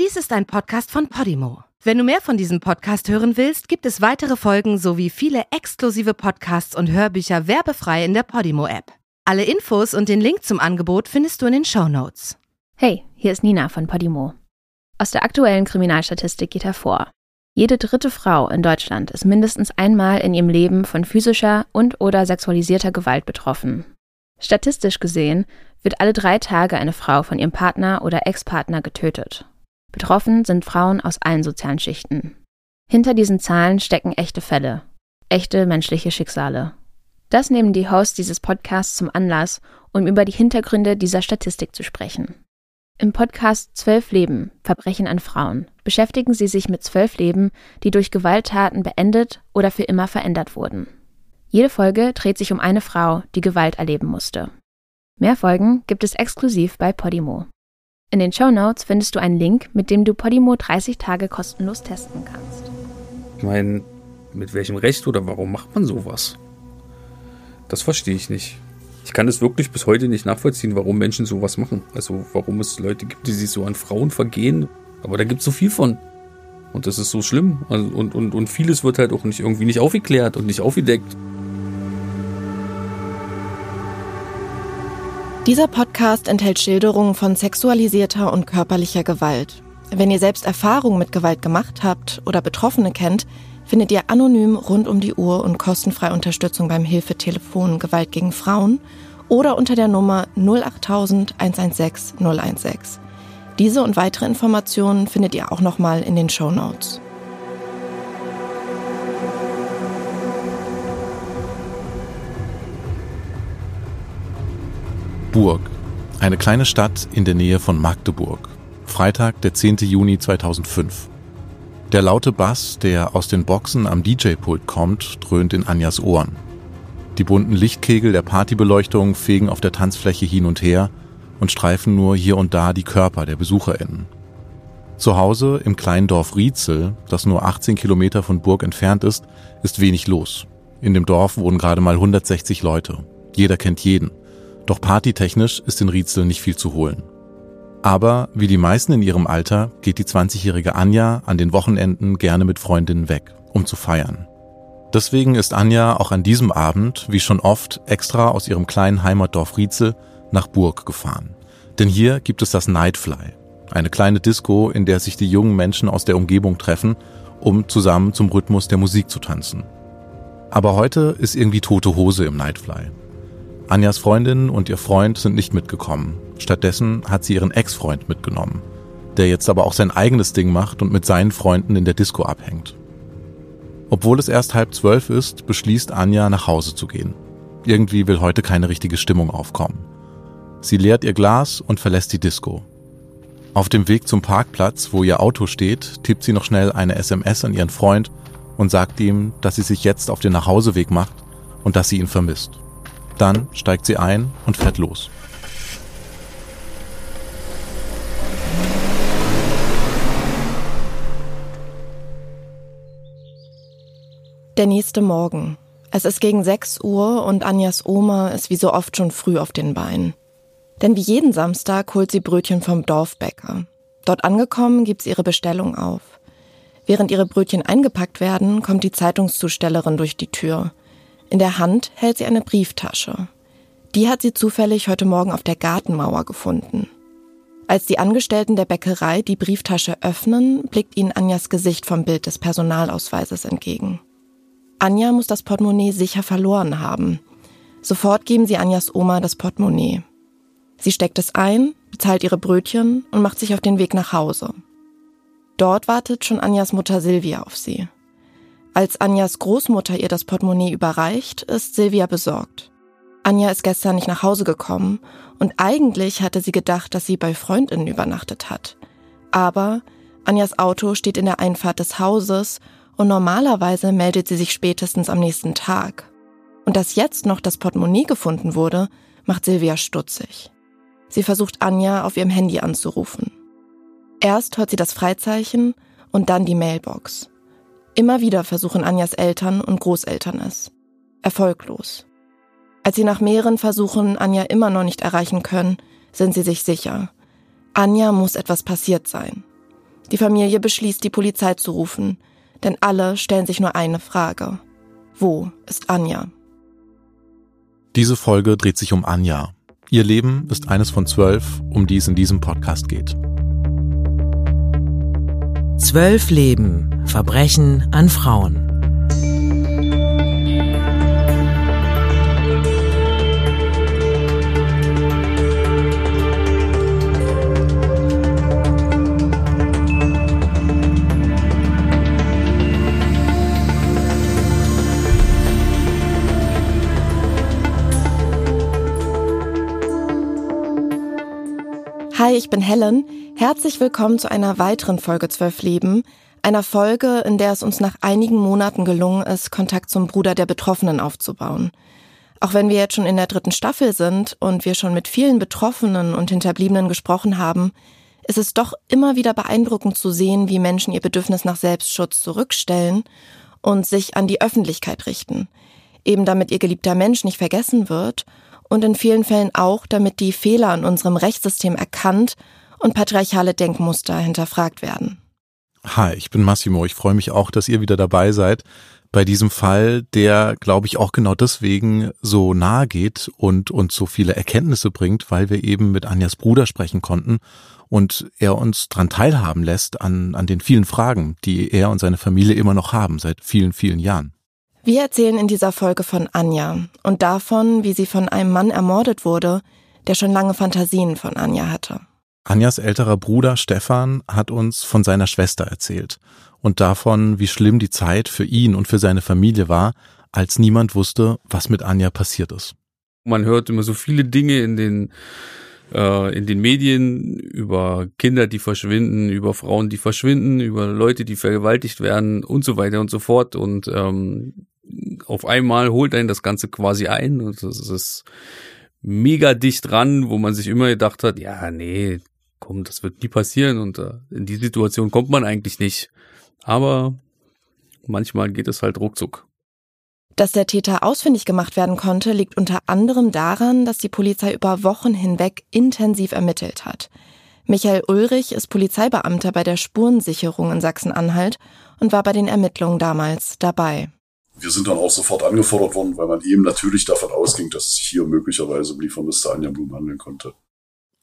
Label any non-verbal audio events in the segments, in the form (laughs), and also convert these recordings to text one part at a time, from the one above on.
Dies ist ein Podcast von Podimo. Wenn du mehr von diesem Podcast hören willst, gibt es weitere Folgen sowie viele exklusive Podcasts und Hörbücher werbefrei in der Podimo-App. Alle Infos und den Link zum Angebot findest du in den Show Notes. Hey, hier ist Nina von Podimo. Aus der aktuellen Kriminalstatistik geht hervor, jede dritte Frau in Deutschland ist mindestens einmal in ihrem Leben von physischer und/oder sexualisierter Gewalt betroffen. Statistisch gesehen wird alle drei Tage eine Frau von ihrem Partner oder Ex-Partner getötet. Betroffen sind Frauen aus allen sozialen Schichten. Hinter diesen Zahlen stecken echte Fälle, echte menschliche Schicksale. Das nehmen die Hosts dieses Podcasts zum Anlass, um über die Hintergründe dieser Statistik zu sprechen. Im Podcast Zwölf Leben, Verbrechen an Frauen beschäftigen sie sich mit zwölf Leben, die durch Gewalttaten beendet oder für immer verändert wurden. Jede Folge dreht sich um eine Frau, die Gewalt erleben musste. Mehr Folgen gibt es exklusiv bei Podimo. In den Show Notes findest du einen Link, mit dem du Podimo 30 Tage kostenlos testen kannst. Ich meine, mit welchem Recht oder warum macht man sowas? Das verstehe ich nicht. Ich kann es wirklich bis heute nicht nachvollziehen, warum Menschen sowas machen. Also warum es Leute gibt, die sich so an Frauen vergehen. Aber da gibt es so viel von. Und das ist so schlimm. Also, und, und, und vieles wird halt auch nicht irgendwie nicht aufgeklärt und nicht aufgedeckt. Dieser Podcast enthält Schilderungen von sexualisierter und körperlicher Gewalt. Wenn ihr selbst Erfahrungen mit Gewalt gemacht habt oder Betroffene kennt, findet ihr anonym rund um die Uhr und kostenfrei Unterstützung beim Hilfetelefon Gewalt gegen Frauen oder unter der Nummer 08000 116 016. Diese und weitere Informationen findet ihr auch nochmal in den Show Notes. Burg, eine kleine Stadt in der Nähe von Magdeburg. Freitag, der 10. Juni 2005. Der laute Bass, der aus den Boxen am DJ-Pult kommt, dröhnt in Anjas Ohren. Die bunten Lichtkegel der Partybeleuchtung fegen auf der Tanzfläche hin und her und streifen nur hier und da die Körper der BesucherInnen. Zu Hause im kleinen Dorf Rietzel, das nur 18 Kilometer von Burg entfernt ist, ist wenig los. In dem Dorf wohnen gerade mal 160 Leute. Jeder kennt jeden. Doch partytechnisch ist in Rietzel nicht viel zu holen. Aber wie die meisten in ihrem Alter geht die 20-jährige Anja an den Wochenenden gerne mit Freundinnen weg, um zu feiern. Deswegen ist Anja auch an diesem Abend, wie schon oft, extra aus ihrem kleinen Heimatdorf Rietzel nach Burg gefahren. Denn hier gibt es das Nightfly, eine kleine Disco, in der sich die jungen Menschen aus der Umgebung treffen, um zusammen zum Rhythmus der Musik zu tanzen. Aber heute ist irgendwie tote Hose im Nightfly. Anjas Freundin und ihr Freund sind nicht mitgekommen. Stattdessen hat sie ihren Ex-Freund mitgenommen, der jetzt aber auch sein eigenes Ding macht und mit seinen Freunden in der Disco abhängt. Obwohl es erst halb zwölf ist, beschließt Anja nach Hause zu gehen. Irgendwie will heute keine richtige Stimmung aufkommen. Sie leert ihr Glas und verlässt die Disco. Auf dem Weg zum Parkplatz, wo ihr Auto steht, tippt sie noch schnell eine SMS an ihren Freund und sagt ihm, dass sie sich jetzt auf den Nachhauseweg macht und dass sie ihn vermisst. Dann steigt sie ein und fährt los. Der nächste Morgen. Es ist gegen 6 Uhr und Anjas Oma ist wie so oft schon früh auf den Beinen. Denn wie jeden Samstag holt sie Brötchen vom Dorfbäcker. Dort angekommen gibt sie ihre Bestellung auf. Während ihre Brötchen eingepackt werden, kommt die Zeitungszustellerin durch die Tür. In der Hand hält sie eine Brieftasche. Die hat sie zufällig heute Morgen auf der Gartenmauer gefunden. Als die Angestellten der Bäckerei die Brieftasche öffnen, blickt ihnen Anjas Gesicht vom Bild des Personalausweises entgegen. Anja muss das Portemonnaie sicher verloren haben. Sofort geben sie Anjas Oma das Portemonnaie. Sie steckt es ein, bezahlt ihre Brötchen und macht sich auf den Weg nach Hause. Dort wartet schon Anjas Mutter Silvia auf sie. Als Anjas Großmutter ihr das Portemonnaie überreicht, ist Silvia besorgt. Anja ist gestern nicht nach Hause gekommen und eigentlich hatte sie gedacht, dass sie bei Freundinnen übernachtet hat. Aber Anjas Auto steht in der Einfahrt des Hauses und normalerweise meldet sie sich spätestens am nächsten Tag. Und dass jetzt noch das Portemonnaie gefunden wurde, macht Silvia stutzig. Sie versucht Anja auf ihrem Handy anzurufen. Erst hört sie das Freizeichen und dann die Mailbox. Immer wieder versuchen Anjas Eltern und Großeltern es. Erfolglos. Als sie nach mehreren Versuchen Anja immer noch nicht erreichen können, sind sie sich sicher. Anja muss etwas passiert sein. Die Familie beschließt, die Polizei zu rufen, denn alle stellen sich nur eine Frage. Wo ist Anja? Diese Folge dreht sich um Anja. Ihr Leben ist eines von zwölf, um die es in diesem Podcast geht. Zwölf Leben, Verbrechen an Frauen. Hi, ich bin Helen. Herzlich willkommen zu einer weiteren Folge Zwölf Leben. Einer Folge, in der es uns nach einigen Monaten gelungen ist, Kontakt zum Bruder der Betroffenen aufzubauen. Auch wenn wir jetzt schon in der dritten Staffel sind und wir schon mit vielen Betroffenen und Hinterbliebenen gesprochen haben, ist es doch immer wieder beeindruckend zu sehen, wie Menschen ihr Bedürfnis nach Selbstschutz zurückstellen und sich an die Öffentlichkeit richten. Eben damit ihr geliebter Mensch nicht vergessen wird und in vielen Fällen auch, damit die Fehler an unserem Rechtssystem erkannt und patriarchale Denkmuster hinterfragt werden. Hi, ich bin Massimo. Ich freue mich auch, dass ihr wieder dabei seid bei diesem Fall, der, glaube ich, auch genau deswegen so nahe geht und uns so viele Erkenntnisse bringt, weil wir eben mit Anjas Bruder sprechen konnten und er uns dran teilhaben lässt an, an den vielen Fragen, die er und seine Familie immer noch haben seit vielen, vielen Jahren. Wir erzählen in dieser Folge von Anja und davon, wie sie von einem Mann ermordet wurde, der schon lange Fantasien von Anja hatte. Anjas älterer Bruder Stefan hat uns von seiner Schwester erzählt und davon, wie schlimm die Zeit für ihn und für seine Familie war, als niemand wusste, was mit Anja passiert ist. Man hört immer so viele Dinge in den äh, in den Medien über Kinder, die verschwinden, über Frauen, die verschwinden, über Leute, die vergewaltigt werden und so weiter und so fort. Und ähm, auf einmal holt einen das Ganze quasi ein. Und das ist mega dicht dran, wo man sich immer gedacht hat, ja, nee, komm, das wird nie passieren und äh, in die Situation kommt man eigentlich nicht. Aber manchmal geht es halt ruckzuck. Dass der Täter ausfindig gemacht werden konnte, liegt unter anderem daran, dass die Polizei über Wochen hinweg intensiv ermittelt hat. Michael Ulrich ist Polizeibeamter bei der Spurensicherung in Sachsen-Anhalt und war bei den Ermittlungen damals dabei. Wir sind dann auch sofort angefordert worden, weil man eben natürlich davon ausging, dass es sich hier möglicherweise um die vermisste Anja Blum handeln konnte.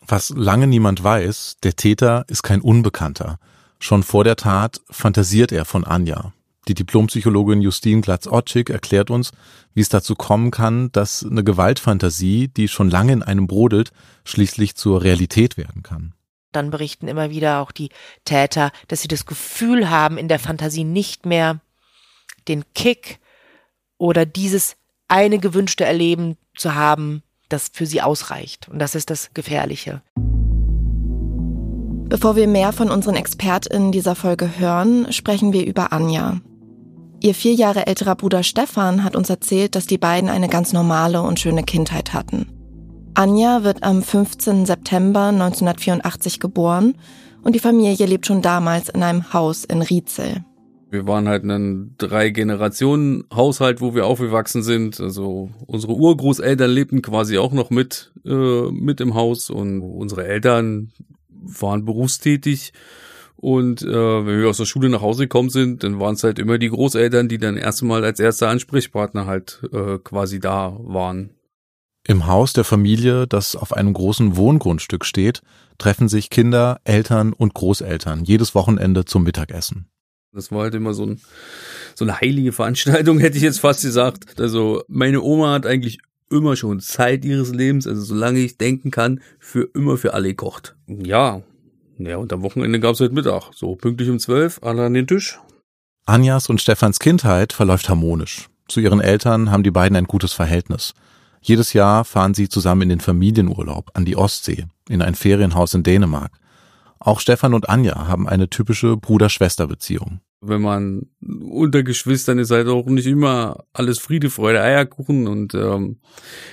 Was lange niemand weiß, der Täter ist kein Unbekannter. Schon vor der Tat fantasiert er von Anja. Die Diplompsychologin Justine Glatz-Otschik erklärt uns, wie es dazu kommen kann, dass eine Gewaltfantasie, die schon lange in einem brodelt, schließlich zur Realität werden kann. Dann berichten immer wieder auch die Täter, dass sie das Gefühl haben, in der Fantasie nicht mehr den Kick oder dieses eine gewünschte Erleben zu haben, das für sie ausreicht. Und das ist das Gefährliche. Bevor wir mehr von unseren ExpertInnen dieser Folge hören, sprechen wir über Anja. Ihr vier Jahre älterer Bruder Stefan hat uns erzählt, dass die beiden eine ganz normale und schöne Kindheit hatten. Anja wird am 15. September 1984 geboren und die Familie lebt schon damals in einem Haus in Rietzel. Wir waren halt ein Drei-Generationen-Haushalt, wo wir aufgewachsen sind. Also unsere Urgroßeltern lebten quasi auch noch mit, äh, mit im Haus und unsere Eltern waren berufstätig. Und äh, wenn wir aus der Schule nach Hause gekommen sind, dann waren es halt immer die Großeltern, die dann erst einmal als erster Ansprechpartner halt äh, quasi da waren. Im Haus der Familie, das auf einem großen Wohngrundstück steht, treffen sich Kinder, Eltern und Großeltern jedes Wochenende zum Mittagessen. Das war halt immer so, ein, so eine heilige Veranstaltung, (laughs) hätte ich jetzt fast gesagt. Also meine Oma hat eigentlich immer schon Zeit ihres Lebens, also solange ich denken kann, für immer für alle gekocht. Ja, ja, und am Wochenende gab's halt Mittag, so pünktlich um zwölf, alle an den Tisch. Anjas und Stefans Kindheit verläuft harmonisch. Zu ihren Eltern haben die beiden ein gutes Verhältnis. Jedes Jahr fahren sie zusammen in den Familienurlaub an die Ostsee, in ein Ferienhaus in Dänemark. Auch Stefan und Anja haben eine typische Bruder-Schwester-Beziehung. Wenn man unter Geschwistern ist halt auch nicht immer alles Friede, Freude, Eierkuchen und ähm,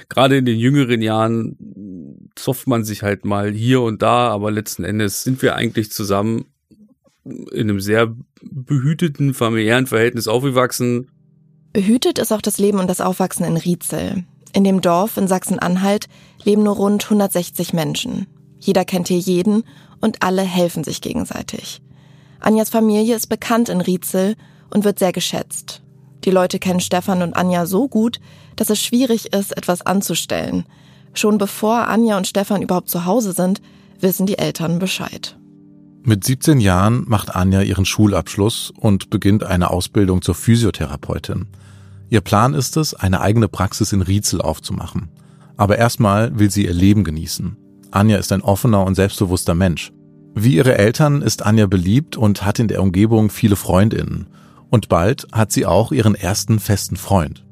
gerade in den jüngeren Jahren zofft man sich halt mal hier und da, aber letzten Endes sind wir eigentlich zusammen in einem sehr behüteten familiären Verhältnis aufgewachsen. Behütet ist auch das Leben und das Aufwachsen in Rietzel. In dem Dorf in Sachsen-Anhalt leben nur rund 160 Menschen. Jeder kennt hier jeden und alle helfen sich gegenseitig. Anjas Familie ist bekannt in Rietzel und wird sehr geschätzt. Die Leute kennen Stefan und Anja so gut, dass es schwierig ist, etwas anzustellen. Schon bevor Anja und Stefan überhaupt zu Hause sind, wissen die Eltern Bescheid. Mit 17 Jahren macht Anja ihren Schulabschluss und beginnt eine Ausbildung zur Physiotherapeutin. Ihr Plan ist es, eine eigene Praxis in Rietzel aufzumachen. Aber erstmal will sie ihr Leben genießen. Anja ist ein offener und selbstbewusster Mensch. Wie ihre Eltern ist Anja beliebt und hat in der Umgebung viele Freundinnen. Und bald hat sie auch ihren ersten festen Freund.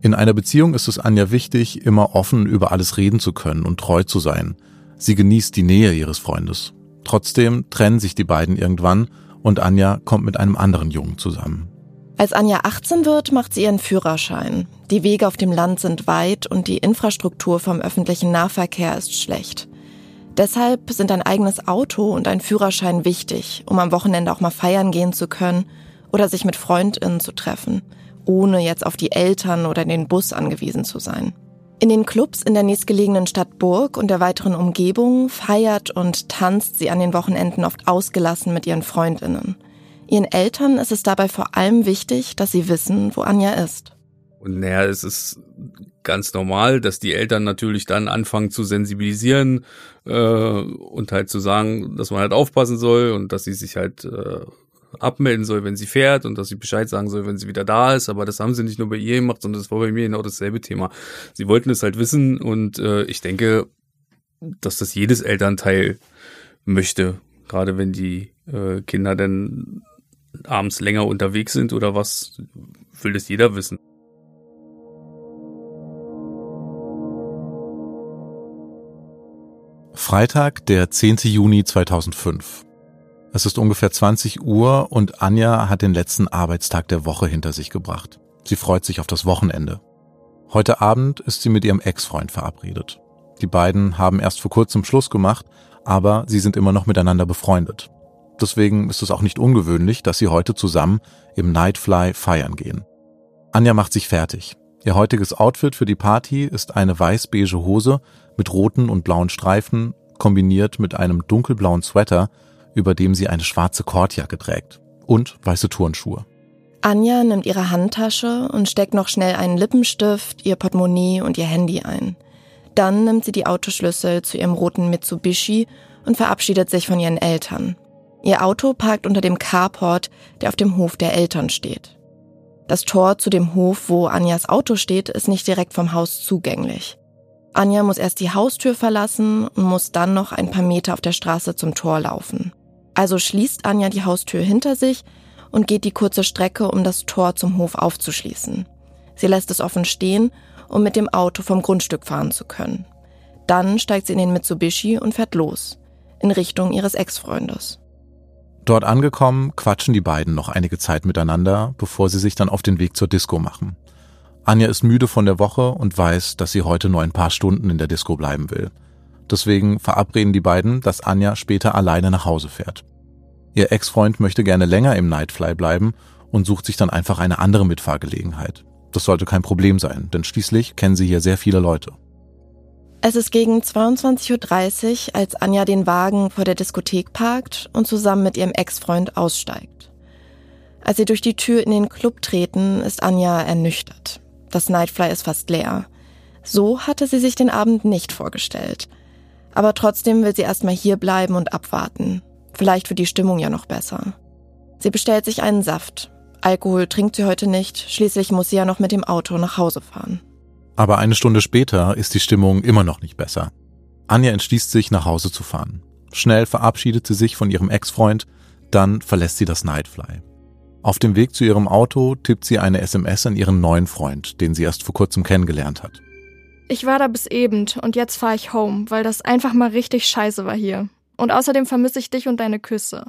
In einer Beziehung ist es Anja wichtig, immer offen über alles reden zu können und treu zu sein. Sie genießt die Nähe ihres Freundes. Trotzdem trennen sich die beiden irgendwann und Anja kommt mit einem anderen Jungen zusammen. Als Anja 18 wird, macht sie ihren Führerschein. Die Wege auf dem Land sind weit und die Infrastruktur vom öffentlichen Nahverkehr ist schlecht. Deshalb sind ein eigenes Auto und ein Führerschein wichtig, um am Wochenende auch mal feiern gehen zu können oder sich mit Freundinnen zu treffen, ohne jetzt auf die Eltern oder den Bus angewiesen zu sein. In den Clubs in der nächstgelegenen Stadt Burg und der weiteren Umgebung feiert und tanzt sie an den Wochenenden oft ausgelassen mit ihren Freundinnen. Ihren Eltern ist es dabei vor allem wichtig, dass sie wissen, wo Anja ist. Und naja, es ist ganz normal, dass die Eltern natürlich dann anfangen zu sensibilisieren äh, und halt zu sagen, dass man halt aufpassen soll und dass sie sich halt äh, abmelden soll, wenn sie fährt und dass sie Bescheid sagen soll, wenn sie wieder da ist. Aber das haben sie nicht nur bei ihr gemacht, sondern das war bei mir genau dasselbe Thema. Sie wollten es halt wissen und äh, ich denke, dass das jedes Elternteil möchte, gerade wenn die äh, Kinder dann abends länger unterwegs sind oder was, will das jeder wissen. Freitag, der 10. Juni 2005. Es ist ungefähr 20 Uhr und Anja hat den letzten Arbeitstag der Woche hinter sich gebracht. Sie freut sich auf das Wochenende. Heute Abend ist sie mit ihrem Ex-Freund verabredet. Die beiden haben erst vor kurzem Schluss gemacht, aber sie sind immer noch miteinander befreundet. Deswegen ist es auch nicht ungewöhnlich, dass sie heute zusammen im Nightfly feiern gehen. Anja macht sich fertig. Ihr heutiges Outfit für die Party ist eine weiß-beige Hose mit roten und blauen Streifen, kombiniert mit einem dunkelblauen Sweater, über dem sie eine schwarze Kordjacke trägt und weiße Turnschuhe. Anja nimmt ihre Handtasche und steckt noch schnell einen Lippenstift, ihr Portemonnaie und ihr Handy ein. Dann nimmt sie die Autoschlüssel zu ihrem roten Mitsubishi und verabschiedet sich von ihren Eltern. Ihr Auto parkt unter dem Carport, der auf dem Hof der Eltern steht. Das Tor zu dem Hof, wo Anjas Auto steht, ist nicht direkt vom Haus zugänglich. Anja muss erst die Haustür verlassen und muss dann noch ein paar Meter auf der Straße zum Tor laufen. Also schließt Anja die Haustür hinter sich und geht die kurze Strecke, um das Tor zum Hof aufzuschließen. Sie lässt es offen stehen, um mit dem Auto vom Grundstück fahren zu können. Dann steigt sie in den Mitsubishi und fährt los, in Richtung ihres Ex-Freundes. Dort angekommen, quatschen die beiden noch einige Zeit miteinander, bevor sie sich dann auf den Weg zur Disco machen. Anja ist müde von der Woche und weiß, dass sie heute nur ein paar Stunden in der Disco bleiben will. Deswegen verabreden die beiden, dass Anja später alleine nach Hause fährt. Ihr Ex-Freund möchte gerne länger im Nightfly bleiben und sucht sich dann einfach eine andere Mitfahrgelegenheit. Das sollte kein Problem sein, denn schließlich kennen sie hier sehr viele Leute. Es ist gegen 22.30 Uhr, als Anja den Wagen vor der Diskothek parkt und zusammen mit ihrem Ex-Freund aussteigt. Als sie durch die Tür in den Club treten, ist Anja ernüchtert. Das Nightfly ist fast leer. So hatte sie sich den Abend nicht vorgestellt. Aber trotzdem will sie erstmal hier bleiben und abwarten. Vielleicht wird die Stimmung ja noch besser. Sie bestellt sich einen Saft. Alkohol trinkt sie heute nicht, schließlich muss sie ja noch mit dem Auto nach Hause fahren. Aber eine Stunde später ist die Stimmung immer noch nicht besser. Anja entschließt sich, nach Hause zu fahren. Schnell verabschiedet sie sich von ihrem Ex-Freund, dann verlässt sie das Nightfly. Auf dem Weg zu ihrem Auto tippt sie eine SMS an ihren neuen Freund, den sie erst vor kurzem kennengelernt hat. Ich war da bis eben und jetzt fahre ich home, weil das einfach mal richtig scheiße war hier. Und außerdem vermisse ich dich und deine Küsse.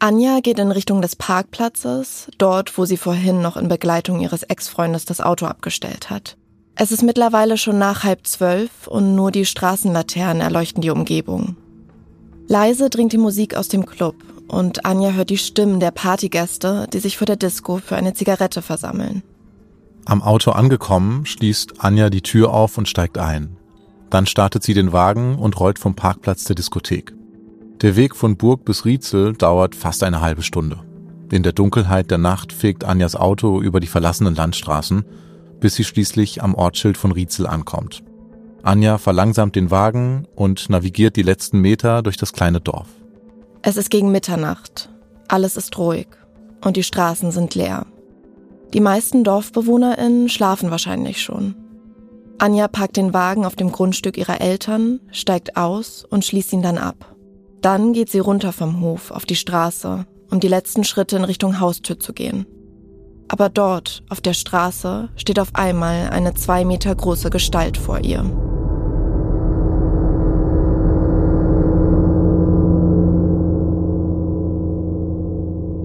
Anja geht in Richtung des Parkplatzes, dort, wo sie vorhin noch in Begleitung ihres Ex-Freundes das Auto abgestellt hat. Es ist mittlerweile schon nach halb zwölf und nur die Straßenlaternen erleuchten die Umgebung. Leise dringt die Musik aus dem Club und Anja hört die Stimmen der Partygäste, die sich vor der Disco für eine Zigarette versammeln. Am Auto angekommen, schließt Anja die Tür auf und steigt ein. Dann startet sie den Wagen und rollt vom Parkplatz der Diskothek. Der Weg von Burg bis Rietzel dauert fast eine halbe Stunde. In der Dunkelheit der Nacht fegt Anjas Auto über die verlassenen Landstraßen, bis sie schließlich am Ortsschild von Rietzel ankommt. Anja verlangsamt den Wagen und navigiert die letzten Meter durch das kleine Dorf. Es ist gegen Mitternacht. Alles ist ruhig und die Straßen sind leer. Die meisten DorfbewohnerInnen schlafen wahrscheinlich schon. Anja parkt den Wagen auf dem Grundstück ihrer Eltern, steigt aus und schließt ihn dann ab. Dann geht sie runter vom Hof auf die Straße, um die letzten Schritte in Richtung Haustür zu gehen. Aber dort, auf der Straße, steht auf einmal eine zwei Meter große Gestalt vor ihr.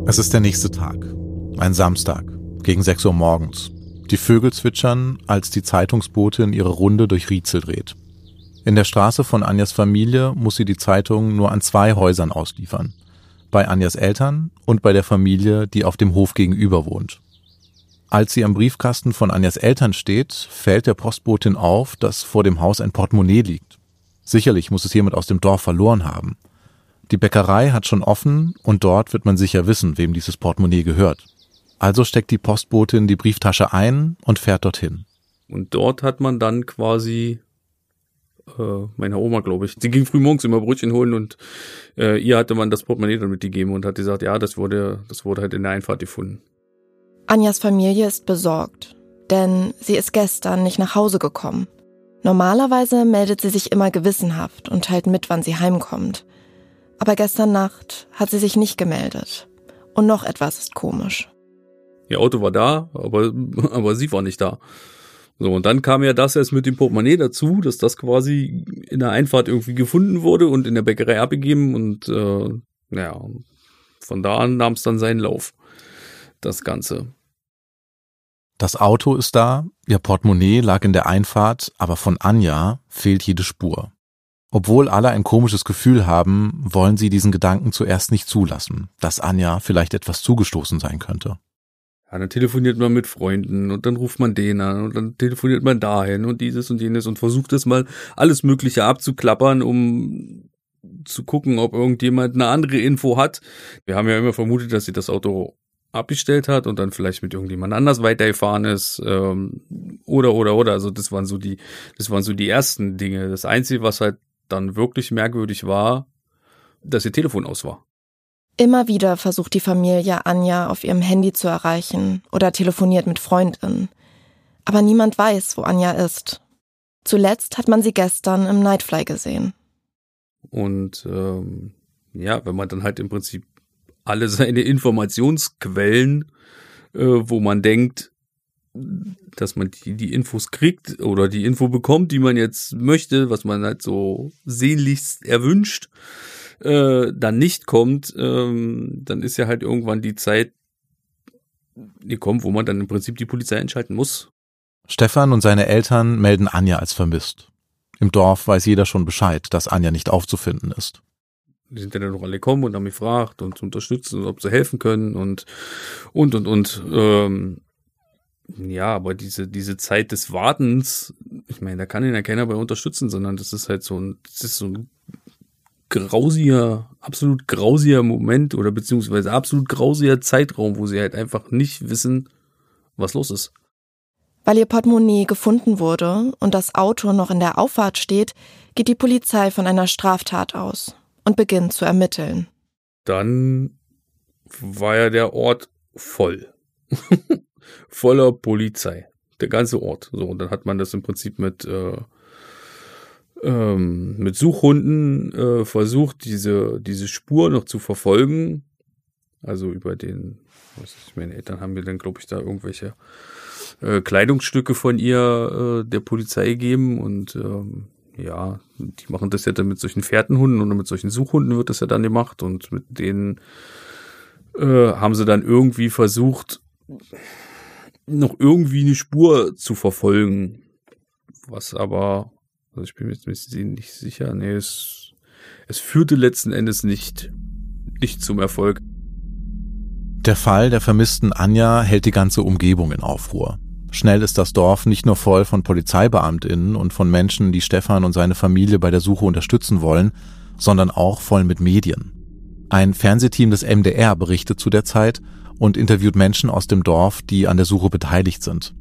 Es ist der nächste Tag, ein Samstag, gegen 6 Uhr morgens. Die Vögel zwitschern, als die Zeitungsbotin ihre Runde durch Rietzel dreht. In der Straße von Anjas Familie muss sie die Zeitung nur an zwei Häusern ausliefern. Bei Anjas Eltern und bei der Familie, die auf dem Hof gegenüber wohnt. Als sie am Briefkasten von Anjas Eltern steht, fällt der Postbotin auf, dass vor dem Haus ein Portemonnaie liegt. Sicherlich muss es jemand aus dem Dorf verloren haben. Die Bäckerei hat schon offen und dort wird man sicher wissen, wem dieses Portemonnaie gehört. Also steckt die Postbotin die Brieftasche ein und fährt dorthin. Und dort hat man dann quasi äh, meiner Oma, glaube ich. Sie ging früh morgens immer Brötchen holen und äh, ihr hatte man das Portemonnaie dann mitgegeben und hat gesagt, ja, das wurde, das wurde halt in der Einfahrt gefunden. Anjas Familie ist besorgt, denn sie ist gestern nicht nach Hause gekommen. Normalerweise meldet sie sich immer gewissenhaft und teilt mit, wann sie heimkommt. Aber gestern Nacht hat sie sich nicht gemeldet. Und noch etwas ist komisch. Ihr Auto war da, aber, (laughs) aber sie war nicht da. So, und dann kam ja das erst mit dem Portemonnaie dazu, dass das quasi in der Einfahrt irgendwie gefunden wurde und in der Bäckerei abgegeben und äh, ja, von da an nahm es dann seinen Lauf. Das Ganze. Das Auto ist da, ihr Portemonnaie lag in der Einfahrt, aber von Anja fehlt jede Spur. Obwohl alle ein komisches Gefühl haben, wollen sie diesen Gedanken zuerst nicht zulassen, dass Anja vielleicht etwas zugestoßen sein könnte. Ja, dann telefoniert man mit Freunden und dann ruft man den an und dann telefoniert man dahin und dieses und jenes und versucht es mal alles Mögliche abzuklappern, um zu gucken, ob irgendjemand eine andere Info hat. Wir haben ja immer vermutet, dass sie das Auto abgestellt hat und dann vielleicht mit irgendjemand anders weitergefahren ist ähm, oder oder oder also das waren so die das waren so die ersten Dinge das einzige was halt dann wirklich merkwürdig war dass ihr Telefon aus war. Immer wieder versucht die Familie Anja auf ihrem Handy zu erreichen oder telefoniert mit Freundinnen aber niemand weiß wo Anja ist. Zuletzt hat man sie gestern im Nightfly gesehen. Und ähm, ja wenn man dann halt im Prinzip alle seine Informationsquellen, äh, wo man denkt, dass man die, die Infos kriegt oder die Info bekommt, die man jetzt möchte, was man halt so sehnlichst erwünscht, äh, dann nicht kommt, ähm, dann ist ja halt irgendwann die Zeit gekommen, wo man dann im Prinzip die Polizei entscheiden muss. Stefan und seine Eltern melden Anja als vermisst. Im Dorf weiß jeder schon Bescheid, dass Anja nicht aufzufinden ist die sind ja dann noch alle gekommen und haben mich gefragt und zu unterstützen, ob sie helfen können und und und und ähm, ja, aber diese diese Zeit des Wartens, ich meine, da kann ihn ja keiner bei unterstützen, sondern das ist halt so ein das ist so ein grausiger, absolut grausiger Moment oder beziehungsweise absolut grausiger Zeitraum, wo sie halt einfach nicht wissen, was los ist. Weil ihr Portemonnaie gefunden wurde und das Auto noch in der Auffahrt steht, geht die Polizei von einer Straftat aus und beginnt zu ermitteln. Dann war ja der Ort voll. (laughs) Voller Polizei. Der ganze Ort. So, und dann hat man das im Prinzip mit, äh, ähm, mit Suchhunden äh, versucht, diese, diese Spur noch zu verfolgen. Also über den, was ist, meine Eltern haben mir dann, glaube ich, da irgendwelche äh, Kleidungsstücke von ihr äh, der Polizei gegeben und ähm, ja, die machen das ja dann mit solchen Fährtenhunden oder mit solchen Suchhunden wird das ja dann gemacht und mit denen äh, haben sie dann irgendwie versucht, noch irgendwie eine Spur zu verfolgen. Was aber, also ich bin mir jetzt nicht sicher, nee, es, es führte letzten Endes nicht, nicht zum Erfolg. Der Fall der vermissten Anja hält die ganze Umgebung in Aufruhr. Schnell ist das Dorf nicht nur voll von Polizeibeamtinnen und von Menschen, die Stefan und seine Familie bei der Suche unterstützen wollen, sondern auch voll mit Medien. Ein Fernsehteam des MDR berichtet zu der Zeit und interviewt Menschen aus dem Dorf, die an der Suche beteiligt sind.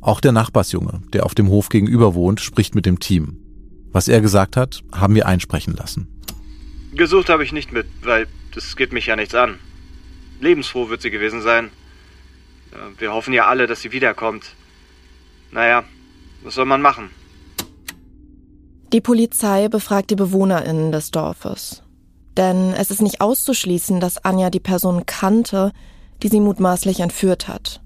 Auch der Nachbarsjunge, der auf dem Hof gegenüber wohnt, spricht mit dem Team. Was er gesagt hat, haben wir einsprechen lassen. Gesucht habe ich nicht mit, weil das geht mich ja nichts an. Lebensfroh wird sie gewesen sein. Wir hoffen ja alle, dass sie wiederkommt. Naja, was soll man machen? Die Polizei befragt die BewohnerInnen des Dorfes. Denn es ist nicht auszuschließen, dass Anja die Person kannte, die sie mutmaßlich entführt hat.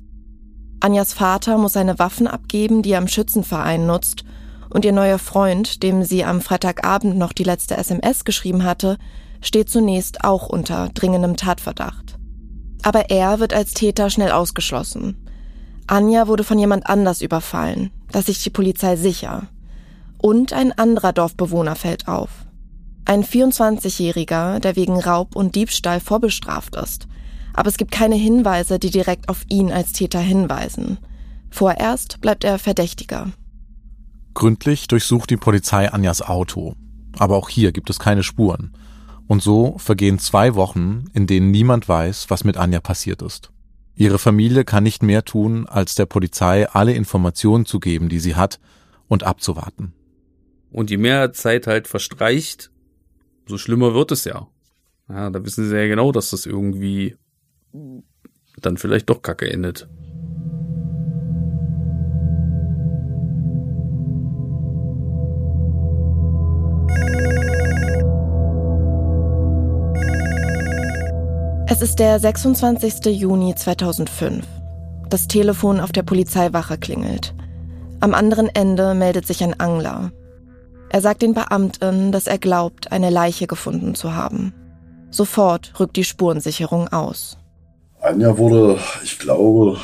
Anjas Vater muss seine Waffen abgeben, die er im Schützenverein nutzt, und ihr neuer Freund, dem sie am Freitagabend noch die letzte SMS geschrieben hatte, steht zunächst auch unter dringendem Tatverdacht. Aber er wird als Täter schnell ausgeschlossen. Anja wurde von jemand anders überfallen, das sich die Polizei sicher. Und ein anderer Dorfbewohner fällt auf. Ein 24-Jähriger, der wegen Raub und Diebstahl vorbestraft ist. Aber es gibt keine Hinweise, die direkt auf ihn als Täter hinweisen. Vorerst bleibt er Verdächtiger. Gründlich durchsucht die Polizei Anjas Auto. Aber auch hier gibt es keine Spuren. Und so vergehen zwei Wochen, in denen niemand weiß, was mit Anja passiert ist. Ihre Familie kann nicht mehr tun, als der Polizei alle Informationen zu geben, die sie hat, und abzuwarten. Und je mehr Zeit halt verstreicht, so schlimmer wird es ja. Ja, da wissen sie ja genau, dass das irgendwie dann vielleicht doch kacke endet. Es ist der 26. Juni 2005. Das Telefon auf der Polizeiwache klingelt. Am anderen Ende meldet sich ein Angler. Er sagt den Beamten, dass er glaubt, eine Leiche gefunden zu haben. Sofort rückt die Spurensicherung aus. Anja wurde, ich glaube,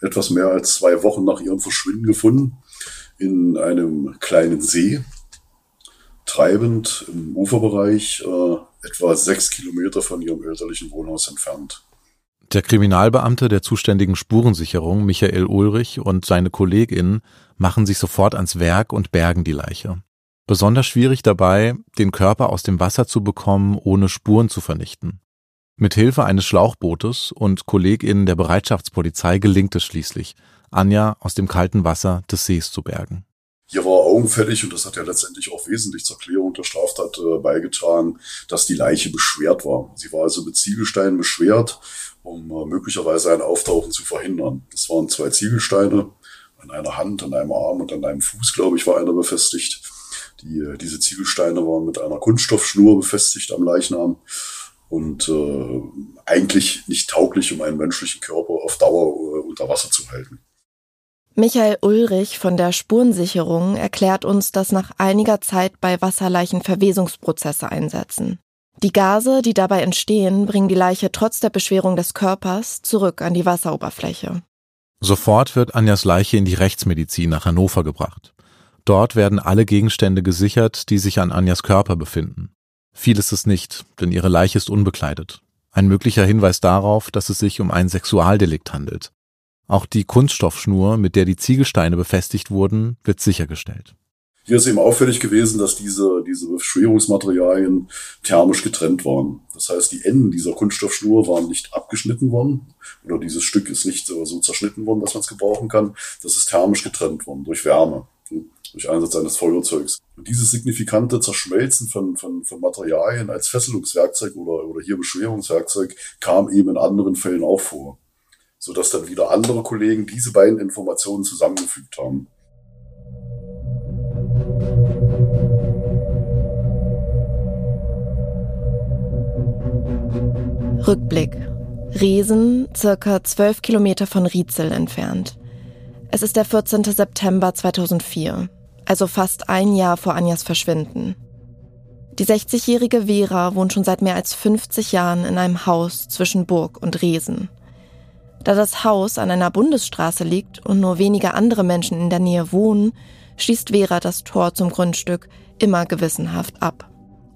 etwas mehr als zwei Wochen nach ihrem Verschwinden gefunden in einem kleinen See, treibend im Uferbereich, äh, etwa sechs Kilometer von ihrem elterlichen Wohnhaus entfernt. Der Kriminalbeamte der zuständigen Spurensicherung, Michael Ulrich, und seine KollegInnen machen sich sofort ans Werk und bergen die Leiche. Besonders schwierig dabei, den Körper aus dem Wasser zu bekommen, ohne Spuren zu vernichten. Mit Hilfe eines Schlauchbootes und KollegInnen der Bereitschaftspolizei gelingt es schließlich, Anja aus dem kalten Wasser des Sees zu bergen. Hier war augenfällig, und das hat ja letztendlich auch wesentlich zur Klärung der Straftat äh, beigetragen, dass die Leiche beschwert war. Sie war also mit Ziegelsteinen beschwert, um äh, möglicherweise ein Auftauchen zu verhindern. Das waren zwei Ziegelsteine, an einer Hand, an einem Arm und an einem Fuß, glaube ich, war einer befestigt. Die, äh, diese Ziegelsteine waren mit einer Kunststoffschnur befestigt am Leichnam und äh, eigentlich nicht tauglich, um einen menschlichen Körper auf Dauer äh, unter Wasser zu halten. Michael Ulrich von der Spurensicherung erklärt uns, dass nach einiger Zeit bei Wasserleichen Verwesungsprozesse einsetzen. Die Gase, die dabei entstehen, bringen die Leiche trotz der Beschwerung des Körpers zurück an die Wasseroberfläche. Sofort wird Anjas Leiche in die Rechtsmedizin nach Hannover gebracht. Dort werden alle Gegenstände gesichert, die sich an Anjas Körper befinden. Viel ist es nicht, denn ihre Leiche ist unbekleidet. Ein möglicher Hinweis darauf, dass es sich um ein Sexualdelikt handelt. Auch die Kunststoffschnur, mit der die Ziegelsteine befestigt wurden, wird sichergestellt. Hier ist eben auffällig gewesen, dass diese, diese Beschwerungsmaterialien thermisch getrennt waren. Das heißt, die Enden dieser Kunststoffschnur waren nicht abgeschnitten worden oder dieses Stück ist nicht so, zerschnitten worden, dass man es gebrauchen kann. Das ist thermisch getrennt worden durch Wärme durch Einsatz eines Feuerzeugs. Und dieses signifikante Zerschmelzen von, von, von Materialien als Fesselungswerkzeug oder, oder hier Beschwerungswerkzeug kam eben in anderen Fällen auch vor, sodass dann wieder andere Kollegen diese beiden Informationen zusammengefügt haben. Rückblick. Riesen, circa zwölf Kilometer von Rietzel entfernt. Es ist der 14. September 2004 also fast ein Jahr vor Anjas Verschwinden. Die 60-jährige Vera wohnt schon seit mehr als 50 Jahren in einem Haus zwischen Burg und Resen. Da das Haus an einer Bundesstraße liegt und nur wenige andere Menschen in der Nähe wohnen, schließt Vera das Tor zum Grundstück immer gewissenhaft ab.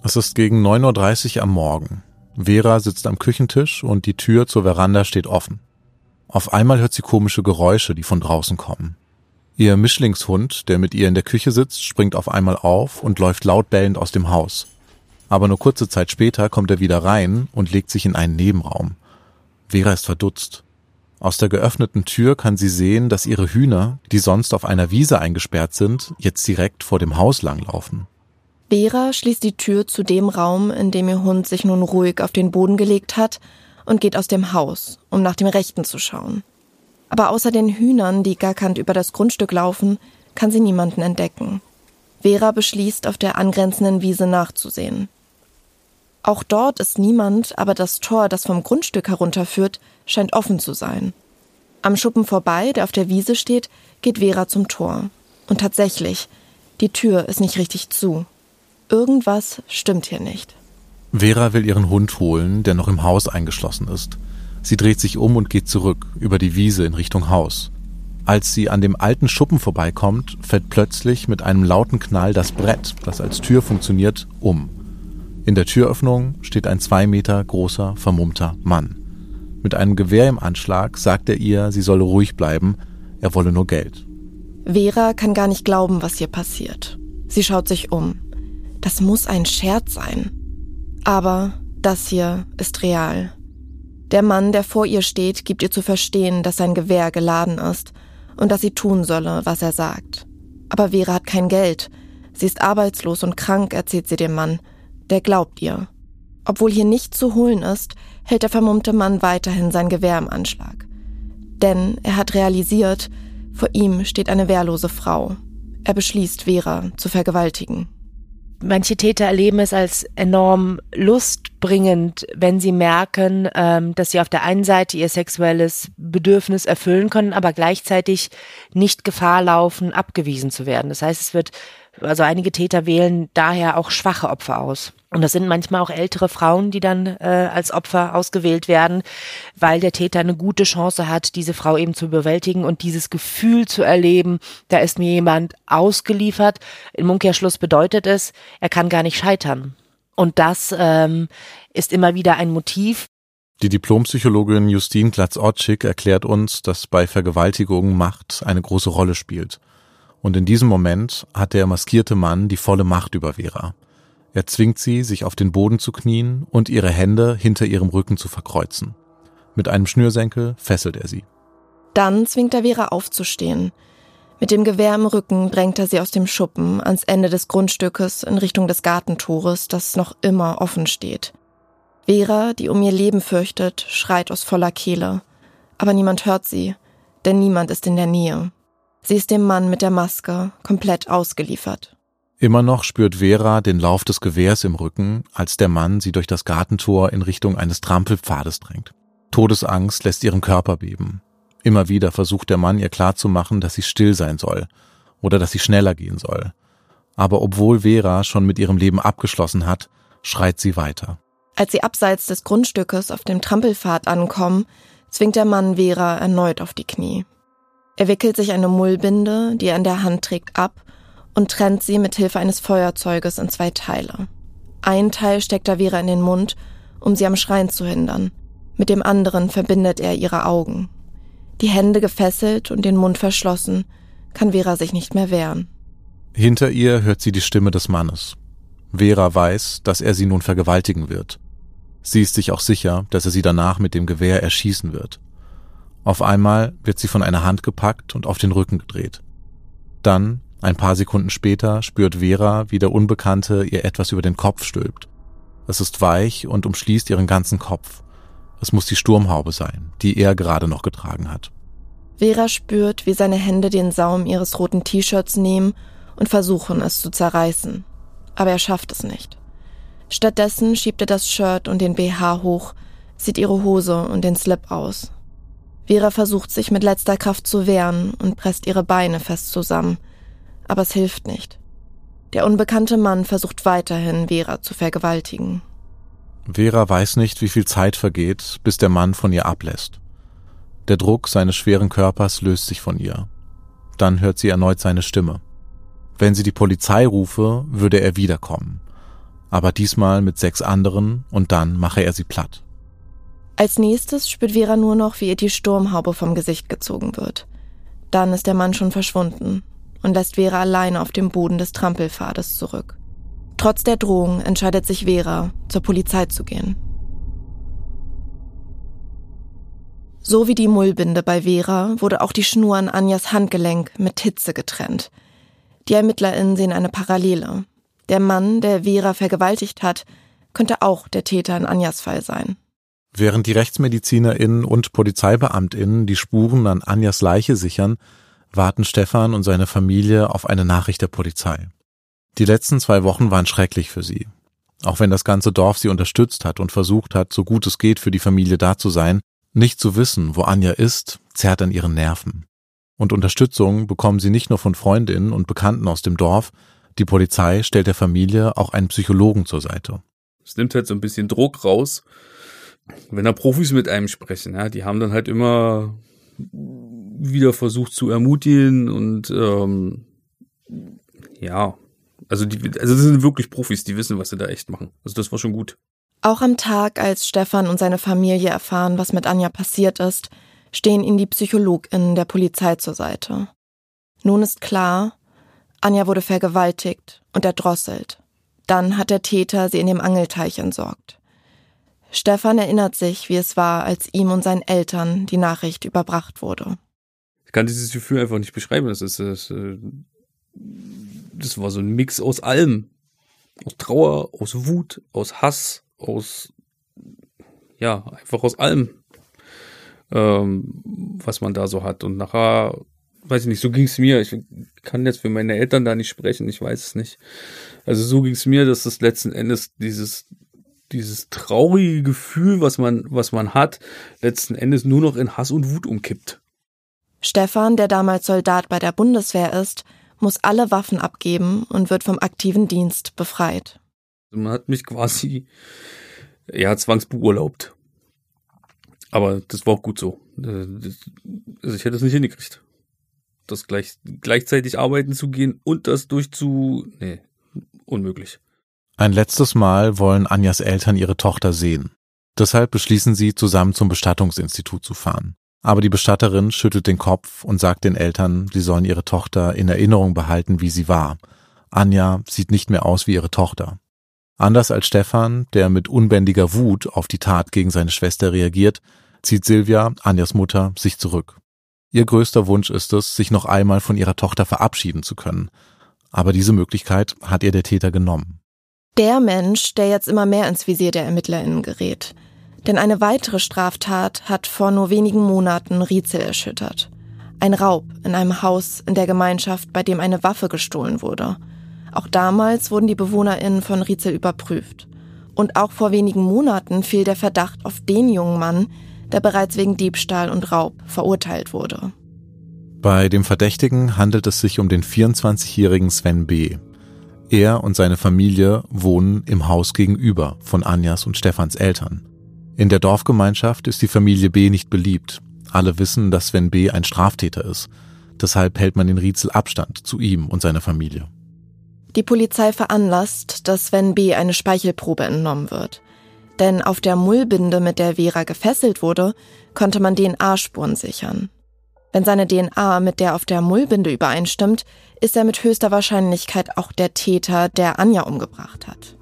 Es ist gegen 9.30 Uhr am Morgen. Vera sitzt am Küchentisch und die Tür zur Veranda steht offen. Auf einmal hört sie komische Geräusche, die von draußen kommen. Ihr Mischlingshund, der mit ihr in der Küche sitzt, springt auf einmal auf und läuft laut bellend aus dem Haus. Aber nur kurze Zeit später kommt er wieder rein und legt sich in einen Nebenraum. Vera ist verdutzt. Aus der geöffneten Tür kann sie sehen, dass ihre Hühner, die sonst auf einer Wiese eingesperrt sind, jetzt direkt vor dem Haus langlaufen. Vera schließt die Tür zu dem Raum, in dem ihr Hund sich nun ruhig auf den Boden gelegt hat und geht aus dem Haus, um nach dem Rechten zu schauen. Aber außer den Hühnern, die gackernd über das Grundstück laufen, kann sie niemanden entdecken. Vera beschließt, auf der angrenzenden Wiese nachzusehen. Auch dort ist niemand, aber das Tor, das vom Grundstück herunterführt, scheint offen zu sein. Am Schuppen vorbei, der auf der Wiese steht, geht Vera zum Tor. Und tatsächlich, die Tür ist nicht richtig zu. Irgendwas stimmt hier nicht. Vera will ihren Hund holen, der noch im Haus eingeschlossen ist. Sie dreht sich um und geht zurück, über die Wiese in Richtung Haus. Als sie an dem alten Schuppen vorbeikommt, fällt plötzlich mit einem lauten Knall das Brett, das als Tür funktioniert, um. In der Türöffnung steht ein zwei Meter großer, vermummter Mann. Mit einem Gewehr im Anschlag sagt er ihr, sie solle ruhig bleiben, er wolle nur Geld. Vera kann gar nicht glauben, was hier passiert. Sie schaut sich um. Das muss ein Scherz sein. Aber das hier ist real. Der Mann, der vor ihr steht, gibt ihr zu verstehen, dass sein Gewehr geladen ist und dass sie tun solle, was er sagt. Aber Vera hat kein Geld. Sie ist arbeitslos und krank, erzählt sie dem Mann der glaubt ihr. Obwohl hier nichts zu holen ist, hält der vermummte Mann weiterhin sein Gewehr im Anschlag. Denn er hat realisiert, vor ihm steht eine wehrlose Frau. Er beschließt, Vera zu vergewaltigen. Manche Täter erleben es als enorm lustbringend, wenn sie merken, ähm, dass sie auf der einen Seite ihr sexuelles Bedürfnis erfüllen können, aber gleichzeitig nicht Gefahr laufen, abgewiesen zu werden. Das heißt, es wird also einige Täter wählen daher auch schwache Opfer aus. Und das sind manchmal auch ältere Frauen, die dann äh, als Opfer ausgewählt werden, weil der Täter eine gute Chance hat, diese Frau eben zu überwältigen und dieses Gefühl zu erleben, da ist mir jemand ausgeliefert. Im Umkehrschluss bedeutet es, er kann gar nicht scheitern. Und das ähm, ist immer wieder ein Motiv. Die Diplompsychologin Justine Glatz-Ottschick erklärt uns, dass bei Vergewaltigungen Macht eine große Rolle spielt. Und in diesem Moment hat der maskierte Mann die volle Macht über Vera. Er zwingt sie, sich auf den Boden zu knien und ihre Hände hinter ihrem Rücken zu verkreuzen. Mit einem Schnürsenkel fesselt er sie. Dann zwingt er Vera aufzustehen. Mit dem Gewehr im Rücken drängt er sie aus dem Schuppen ans Ende des Grundstückes in Richtung des Gartentores, das noch immer offen steht. Vera, die um ihr Leben fürchtet, schreit aus voller Kehle. Aber niemand hört sie, denn niemand ist in der Nähe. Sie ist dem Mann mit der Maske komplett ausgeliefert. Immer noch spürt Vera den Lauf des Gewehrs im Rücken, als der Mann sie durch das Gartentor in Richtung eines Trampelpfades drängt. Todesangst lässt ihren Körper beben. Immer wieder versucht der Mann ihr klarzumachen, dass sie still sein soll oder dass sie schneller gehen soll. Aber obwohl Vera schon mit ihrem Leben abgeschlossen hat, schreit sie weiter. Als sie abseits des Grundstückes auf dem Trampelpfad ankommen, zwingt der Mann Vera erneut auf die Knie. Er wickelt sich eine Mullbinde, die er in der Hand trägt, ab und trennt sie mit Hilfe eines Feuerzeuges in zwei Teile. Ein Teil steckt er Vera in den Mund, um sie am Schreien zu hindern. Mit dem anderen verbindet er ihre Augen. Die Hände gefesselt und den Mund verschlossen, kann Vera sich nicht mehr wehren. Hinter ihr hört sie die Stimme des Mannes. Vera weiß, dass er sie nun vergewaltigen wird. Sie ist sich auch sicher, dass er sie danach mit dem Gewehr erschießen wird. Auf einmal wird sie von einer Hand gepackt und auf den Rücken gedreht. Dann, ein paar Sekunden später, spürt Vera, wie der Unbekannte ihr etwas über den Kopf stülpt. Es ist weich und umschließt ihren ganzen Kopf. Es muss die Sturmhaube sein, die er gerade noch getragen hat. Vera spürt, wie seine Hände den Saum ihres roten T-Shirts nehmen und versuchen, es zu zerreißen. Aber er schafft es nicht. Stattdessen schiebt er das Shirt und den BH hoch, sieht ihre Hose und den Slip aus. Vera versucht sich mit letzter Kraft zu wehren und presst ihre Beine fest zusammen. Aber es hilft nicht. Der unbekannte Mann versucht weiterhin, Vera zu vergewaltigen. Vera weiß nicht, wie viel Zeit vergeht, bis der Mann von ihr ablässt. Der Druck seines schweren Körpers löst sich von ihr. Dann hört sie erneut seine Stimme. Wenn sie die Polizei rufe, würde er wiederkommen. Aber diesmal mit sechs anderen und dann mache er sie platt. Als nächstes spürt Vera nur noch, wie ihr die Sturmhaube vom Gesicht gezogen wird. Dann ist der Mann schon verschwunden und lässt Vera alleine auf dem Boden des Trampelpfades zurück. Trotz der Drohung entscheidet sich Vera, zur Polizei zu gehen. So wie die Mullbinde bei Vera wurde auch die Schnur an Anjas Handgelenk mit Hitze getrennt. Die ErmittlerInnen sehen eine Parallele. Der Mann, der Vera vergewaltigt hat, könnte auch der Täter in Anjas Fall sein. Während die RechtsmedizinerInnen und PolizeibeamtInnen die Spuren an Anjas Leiche sichern, warten Stefan und seine Familie auf eine Nachricht der Polizei. Die letzten zwei Wochen waren schrecklich für sie. Auch wenn das ganze Dorf sie unterstützt hat und versucht hat, so gut es geht für die Familie da zu sein, nicht zu wissen, wo Anja ist, zerrt an ihren Nerven. Und Unterstützung bekommen sie nicht nur von Freundinnen und Bekannten aus dem Dorf, die Polizei stellt der Familie auch einen Psychologen zur Seite. Es nimmt halt so ein bisschen Druck raus, wenn da Profis mit einem sprechen. Ja, die haben dann halt immer wieder versucht zu ermutigen und ähm, ja, also die, also das sind wirklich Profis, die wissen, was sie da echt machen. Also das war schon gut. Auch am Tag, als Stefan und seine Familie erfahren, was mit Anja passiert ist, stehen ihnen die PsychologInnen der Polizei zur Seite. Nun ist klar, Anja wurde vergewaltigt und erdrosselt. Dann hat der Täter sie in dem Angelteich entsorgt. Stefan erinnert sich, wie es war, als ihm und seinen Eltern die Nachricht überbracht wurde. Ich kann dieses Gefühl einfach nicht beschreiben. Das ist, das, äh, das war so ein Mix aus allem. Aus Trauer, aus Wut, aus Hass, aus, ja, einfach aus allem, ähm, was man da so hat. Und nachher, weiß ich nicht, so ging es mir. Ich kann jetzt für meine Eltern da nicht sprechen, ich weiß es nicht. Also so ging es mir, dass das letzten Endes dieses, dieses traurige Gefühl, was man, was man hat, letzten Endes nur noch in Hass und Wut umkippt. Stefan, der damals Soldat bei der Bundeswehr ist, muss alle Waffen abgeben und wird vom aktiven Dienst befreit. Man hat mich quasi ja zwangsbeurlaubt. Aber das war auch gut so. Äh, also ich hätte es nicht hingekriegt. Das gleich, gleichzeitig arbeiten zu gehen und das durchzu. Nee, unmöglich. Ein letztes Mal wollen Anjas Eltern ihre Tochter sehen. Deshalb beschließen sie, zusammen zum Bestattungsinstitut zu fahren. Aber die Bestatterin schüttelt den Kopf und sagt den Eltern, sie sollen ihre Tochter in Erinnerung behalten, wie sie war. Anja sieht nicht mehr aus wie ihre Tochter. Anders als Stefan, der mit unbändiger Wut auf die Tat gegen seine Schwester reagiert, zieht Silvia, Anjas Mutter, sich zurück. Ihr größter Wunsch ist es, sich noch einmal von ihrer Tochter verabschieden zu können. Aber diese Möglichkeit hat ihr der Täter genommen. Der Mensch, der jetzt immer mehr ins Visier der ErmittlerInnen gerät. Denn eine weitere Straftat hat vor nur wenigen Monaten Rietzel erschüttert. Ein Raub in einem Haus in der Gemeinschaft, bei dem eine Waffe gestohlen wurde. Auch damals wurden die BewohnerInnen von Rietzel überprüft. Und auch vor wenigen Monaten fiel der Verdacht auf den jungen Mann, der bereits wegen Diebstahl und Raub verurteilt wurde. Bei dem Verdächtigen handelt es sich um den 24-jährigen Sven B. Er und seine Familie wohnen im Haus gegenüber von Anjas und Stefans Eltern. In der Dorfgemeinschaft ist die Familie B nicht beliebt. Alle wissen, dass Sven B. ein Straftäter ist. Deshalb hält man in Rietzel Abstand zu ihm und seiner Familie. Die Polizei veranlasst, dass Sven B. eine Speichelprobe entnommen wird. Denn auf der Mullbinde, mit der Vera gefesselt wurde, konnte man DNA-Spuren sichern. Wenn seine DNA mit der auf der Mullbinde übereinstimmt, ist er mit höchster Wahrscheinlichkeit auch der Täter, der Anja umgebracht hat.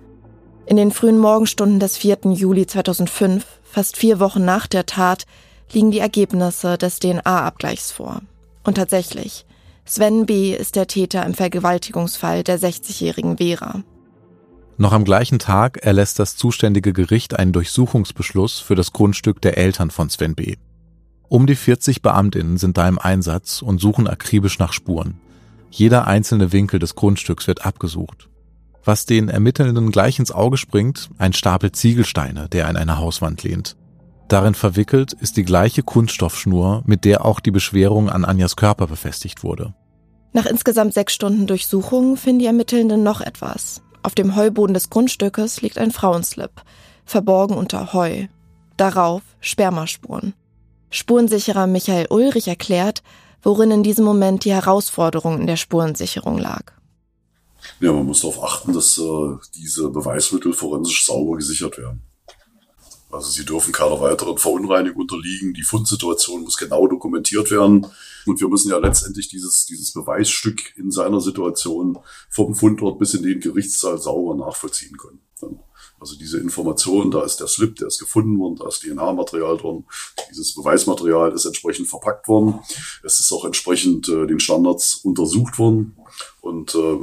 In den frühen Morgenstunden des 4. Juli 2005, fast vier Wochen nach der Tat, liegen die Ergebnisse des DNA-Abgleichs vor. Und tatsächlich, Sven B. ist der Täter im Vergewaltigungsfall der 60-jährigen Vera. Noch am gleichen Tag erlässt das zuständige Gericht einen Durchsuchungsbeschluss für das Grundstück der Eltern von Sven B. Um die 40 Beamtinnen sind da im Einsatz und suchen akribisch nach Spuren. Jeder einzelne Winkel des Grundstücks wird abgesucht. Was den Ermittelnden gleich ins Auge springt, ein Stapel Ziegelsteine, der an einer Hauswand lehnt. Darin verwickelt ist die gleiche Kunststoffschnur, mit der auch die Beschwerung an Anjas Körper befestigt wurde. Nach insgesamt sechs Stunden Durchsuchung finden die Ermittelnden noch etwas. Auf dem Heuboden des Grundstückes liegt ein Frauenslip, verborgen unter Heu. Darauf Spermaspuren. Spurensicherer Michael Ulrich erklärt, worin in diesem Moment die Herausforderung in der Spurensicherung lag. Ja, man muss darauf achten, dass äh, diese Beweismittel forensisch sauber gesichert werden. Also sie dürfen keiner weiteren Verunreinigung unterliegen. Die Fundsituation muss genau dokumentiert werden. Und wir müssen ja letztendlich dieses, dieses Beweisstück in seiner Situation vom Fundort bis in den Gerichtssaal sauber nachvollziehen können. Also diese Information, da ist der Slip, der ist gefunden worden, da ist DNA-Material drin, dieses Beweismaterial ist entsprechend verpackt worden. Es ist auch entsprechend äh, den Standards untersucht worden und äh,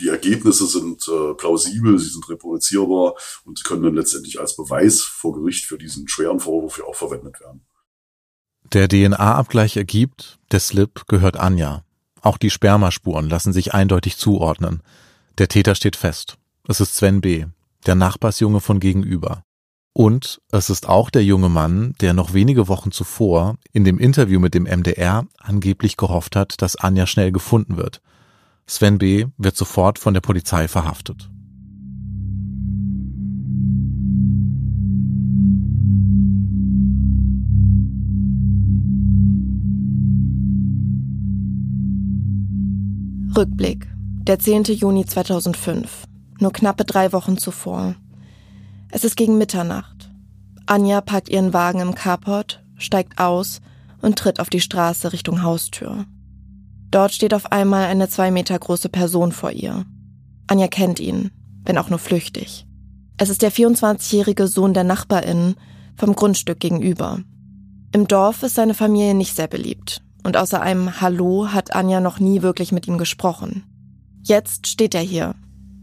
die Ergebnisse sind äh, plausibel, sie sind reproduzierbar und können dann letztendlich als Beweis vor Gericht für diesen schweren Vorwurf ja auch verwendet werden. Der DNA-Abgleich ergibt, der Slip gehört Anja. Auch die Spermaspuren lassen sich eindeutig zuordnen. Der Täter steht fest. Es ist Sven B., der Nachbarsjunge von gegenüber. Und es ist auch der junge Mann, der noch wenige Wochen zuvor in dem Interview mit dem MDR angeblich gehofft hat, dass Anja schnell gefunden wird. Sven B. wird sofort von der Polizei verhaftet. Rückblick. Der 10. Juni 2005. Nur knappe drei Wochen zuvor. Es ist gegen Mitternacht. Anja packt ihren Wagen im Carport, steigt aus und tritt auf die Straße Richtung Haustür. Dort steht auf einmal eine zwei Meter große Person vor ihr. Anja kennt ihn, wenn auch nur flüchtig. Es ist der 24-jährige Sohn der Nachbarin vom Grundstück gegenüber. Im Dorf ist seine Familie nicht sehr beliebt und außer einem Hallo hat Anja noch nie wirklich mit ihm gesprochen. Jetzt steht er hier,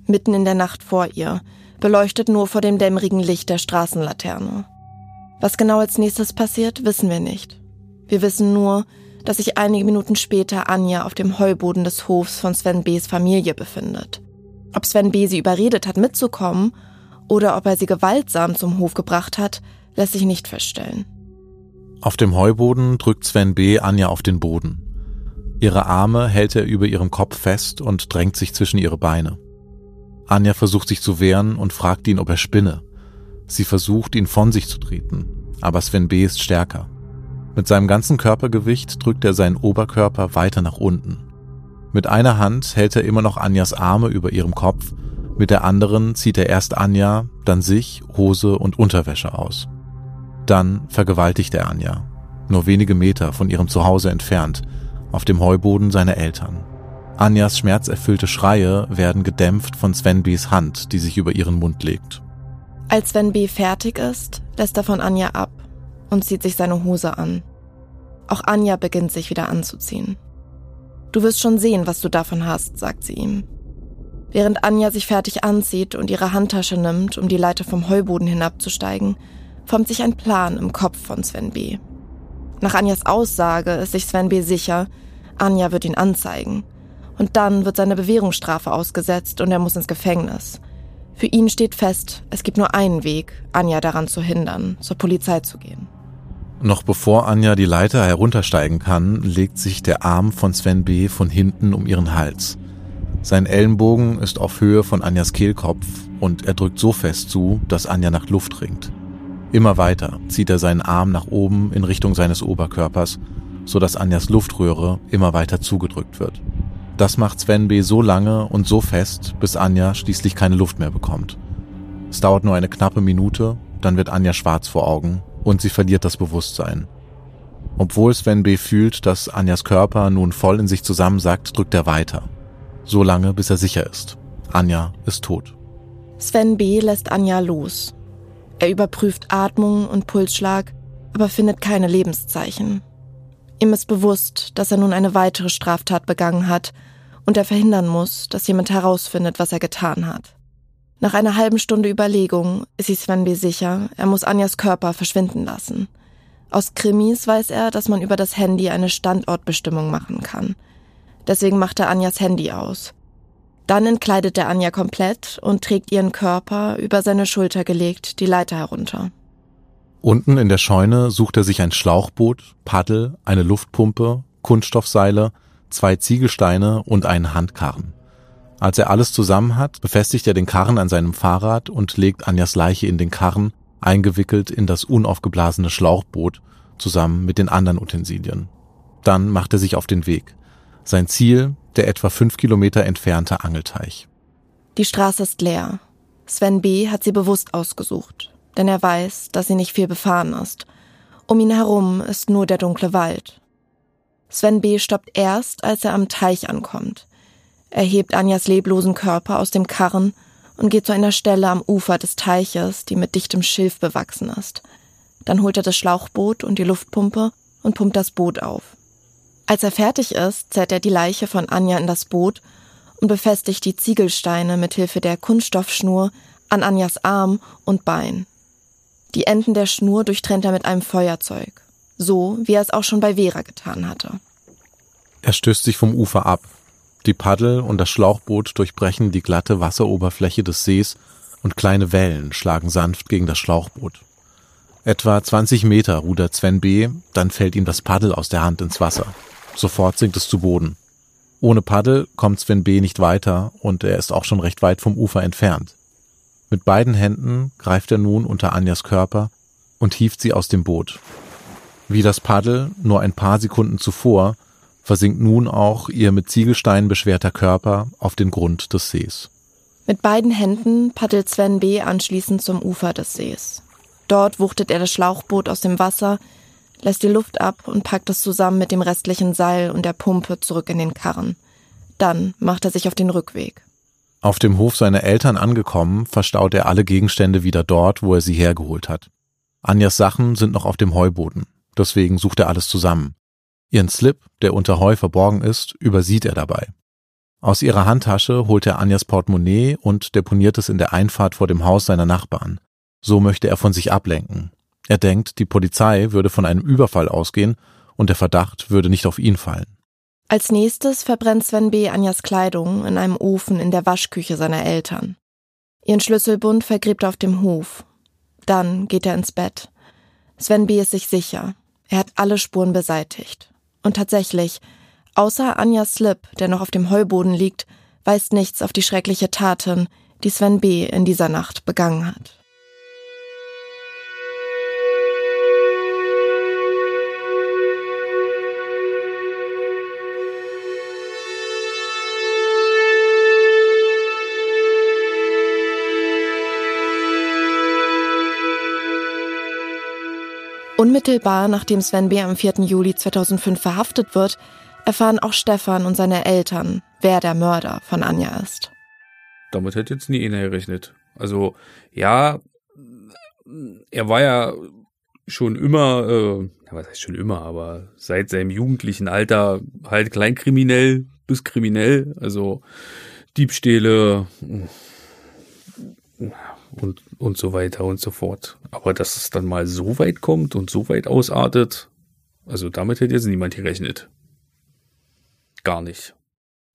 mitten in der Nacht vor ihr, beleuchtet nur vor dem dämmerigen Licht der Straßenlaterne. Was genau als nächstes passiert, wissen wir nicht. Wir wissen nur, dass sich einige Minuten später Anja auf dem Heuboden des Hofs von Sven B.s Familie befindet. Ob Sven B. sie überredet hat, mitzukommen oder ob er sie gewaltsam zum Hof gebracht hat, lässt sich nicht feststellen. Auf dem Heuboden drückt Sven B. Anja auf den Boden. Ihre Arme hält er über ihrem Kopf fest und drängt sich zwischen ihre Beine. Anja versucht sich zu wehren und fragt ihn, ob er spinne. Sie versucht, ihn von sich zu treten, aber Sven B. ist stärker. Mit seinem ganzen Körpergewicht drückt er seinen Oberkörper weiter nach unten. Mit einer Hand hält er immer noch Anjas Arme über ihrem Kopf, mit der anderen zieht er erst Anja, dann sich, Hose und Unterwäsche aus. Dann vergewaltigt er Anja, nur wenige Meter von ihrem Zuhause entfernt, auf dem Heuboden seiner Eltern. Anjas schmerzerfüllte Schreie werden gedämpft von Sven B's Hand, die sich über ihren Mund legt. Als Sven B fertig ist, lässt er von Anja ab und zieht sich seine Hose an. Auch Anja beginnt sich wieder anzuziehen. Du wirst schon sehen, was du davon hast, sagt sie ihm. Während Anja sich fertig anzieht und ihre Handtasche nimmt, um die Leiter vom Heuboden hinabzusteigen, formt sich ein Plan im Kopf von Sven B. Nach Anjas Aussage ist sich Sven B sicher, Anja wird ihn anzeigen. Und dann wird seine Bewährungsstrafe ausgesetzt und er muss ins Gefängnis. Für ihn steht fest, es gibt nur einen Weg, Anja daran zu hindern, zur Polizei zu gehen. Noch bevor Anja die Leiter heruntersteigen kann, legt sich der Arm von Sven B. von hinten um ihren Hals. Sein Ellenbogen ist auf Höhe von Anjas Kehlkopf und er drückt so fest zu, dass Anja nach Luft ringt. Immer weiter zieht er seinen Arm nach oben in Richtung seines Oberkörpers, sodass Anjas Luftröhre immer weiter zugedrückt wird. Das macht Sven B. so lange und so fest, bis Anja schließlich keine Luft mehr bekommt. Es dauert nur eine knappe Minute, dann wird Anja schwarz vor Augen und sie verliert das Bewusstsein. Obwohl Sven B. fühlt, dass Anjas Körper nun voll in sich zusammensackt, drückt er weiter. So lange, bis er sicher ist. Anja ist tot. Sven B. lässt Anja los. Er überprüft Atmung und Pulsschlag, aber findet keine Lebenszeichen. Ihm ist bewusst, dass er nun eine weitere Straftat begangen hat und er verhindern muss, dass jemand herausfindet, was er getan hat. Nach einer halben Stunde Überlegung ist sich Sven B. sicher, er muss Anjas Körper verschwinden lassen. Aus Krimis weiß er, dass man über das Handy eine Standortbestimmung machen kann. Deswegen macht er Anjas Handy aus. Dann entkleidet er Anja komplett und trägt ihren Körper über seine Schulter gelegt die Leiter herunter. Unten in der Scheune sucht er sich ein Schlauchboot, Paddel, eine Luftpumpe, Kunststoffseile, zwei Ziegelsteine und einen Handkarren. Als er alles zusammen hat, befestigt er den Karren an seinem Fahrrad und legt Anjas Leiche in den Karren, eingewickelt in das unaufgeblasene Schlauchboot, zusammen mit den anderen Utensilien. Dann macht er sich auf den Weg. Sein Ziel, der etwa fünf Kilometer entfernte Angelteich. Die Straße ist leer. Sven B. hat sie bewusst ausgesucht. Denn er weiß, dass sie nicht viel befahren ist. Um ihn herum ist nur der dunkle Wald. Sven B. stoppt erst, als er am Teich ankommt. Er hebt Anjas leblosen Körper aus dem Karren und geht zu einer Stelle am Ufer des Teiches, die mit dichtem Schilf bewachsen ist. Dann holt er das Schlauchboot und die Luftpumpe und pumpt das Boot auf. Als er fertig ist, zerrt er die Leiche von Anja in das Boot und befestigt die Ziegelsteine mit Hilfe der Kunststoffschnur an Anjas Arm und Bein. Die Enden der Schnur durchtrennt er mit einem Feuerzeug, so wie er es auch schon bei Vera getan hatte. Er stößt sich vom Ufer ab. Die Paddel und das Schlauchboot durchbrechen die glatte Wasseroberfläche des Sees und kleine Wellen schlagen sanft gegen das Schlauchboot. Etwa 20 Meter rudert Sven B., dann fällt ihm das Paddel aus der Hand ins Wasser. Sofort sinkt es zu Boden. Ohne Paddel kommt Sven B. nicht weiter und er ist auch schon recht weit vom Ufer entfernt. Mit beiden Händen greift er nun unter Anjas Körper und hieft sie aus dem Boot. Wie das Paddel nur ein paar Sekunden zuvor versinkt nun auch ihr mit Ziegelsteinen beschwerter Körper auf den Grund des Sees. Mit beiden Händen paddelt Sven B. anschließend zum Ufer des Sees. Dort wuchtet er das Schlauchboot aus dem Wasser, lässt die Luft ab und packt es zusammen mit dem restlichen Seil und der Pumpe zurück in den Karren. Dann macht er sich auf den Rückweg. Auf dem Hof seiner Eltern angekommen, verstaut er alle Gegenstände wieder dort, wo er sie hergeholt hat. Anjas Sachen sind noch auf dem Heuboden, deswegen sucht er alles zusammen. Ihren Slip, der unter Heu verborgen ist, übersieht er dabei. Aus ihrer Handtasche holt er Anjas Portemonnaie und deponiert es in der Einfahrt vor dem Haus seiner Nachbarn. So möchte er von sich ablenken. Er denkt, die Polizei würde von einem Überfall ausgehen und der Verdacht würde nicht auf ihn fallen. Als nächstes verbrennt Sven B. Anjas Kleidung in einem Ofen in der Waschküche seiner Eltern. Ihren Schlüsselbund vergräbt er auf dem Hof. Dann geht er ins Bett. Sven B. ist sich sicher. Er hat alle Spuren beseitigt. Und tatsächlich, außer Anjas Slip, der noch auf dem Heuboden liegt, weist nichts auf die schreckliche Tat hin, die Sven B. in dieser Nacht begangen hat. Unmittelbar nachdem Sven B. am 4. Juli 2005 verhaftet wird, erfahren auch Stefan und seine Eltern, wer der Mörder von Anja ist. Damit hätte jetzt nie einer gerechnet. Also, ja, er war ja schon immer, äh, was heißt schon immer, aber seit seinem jugendlichen Alter halt kleinkriminell bis kriminell, also Diebstähle, und, und so weiter und so fort. Aber dass es dann mal so weit kommt und so weit ausartet, also damit hätte jetzt niemand gerechnet. Gar nicht.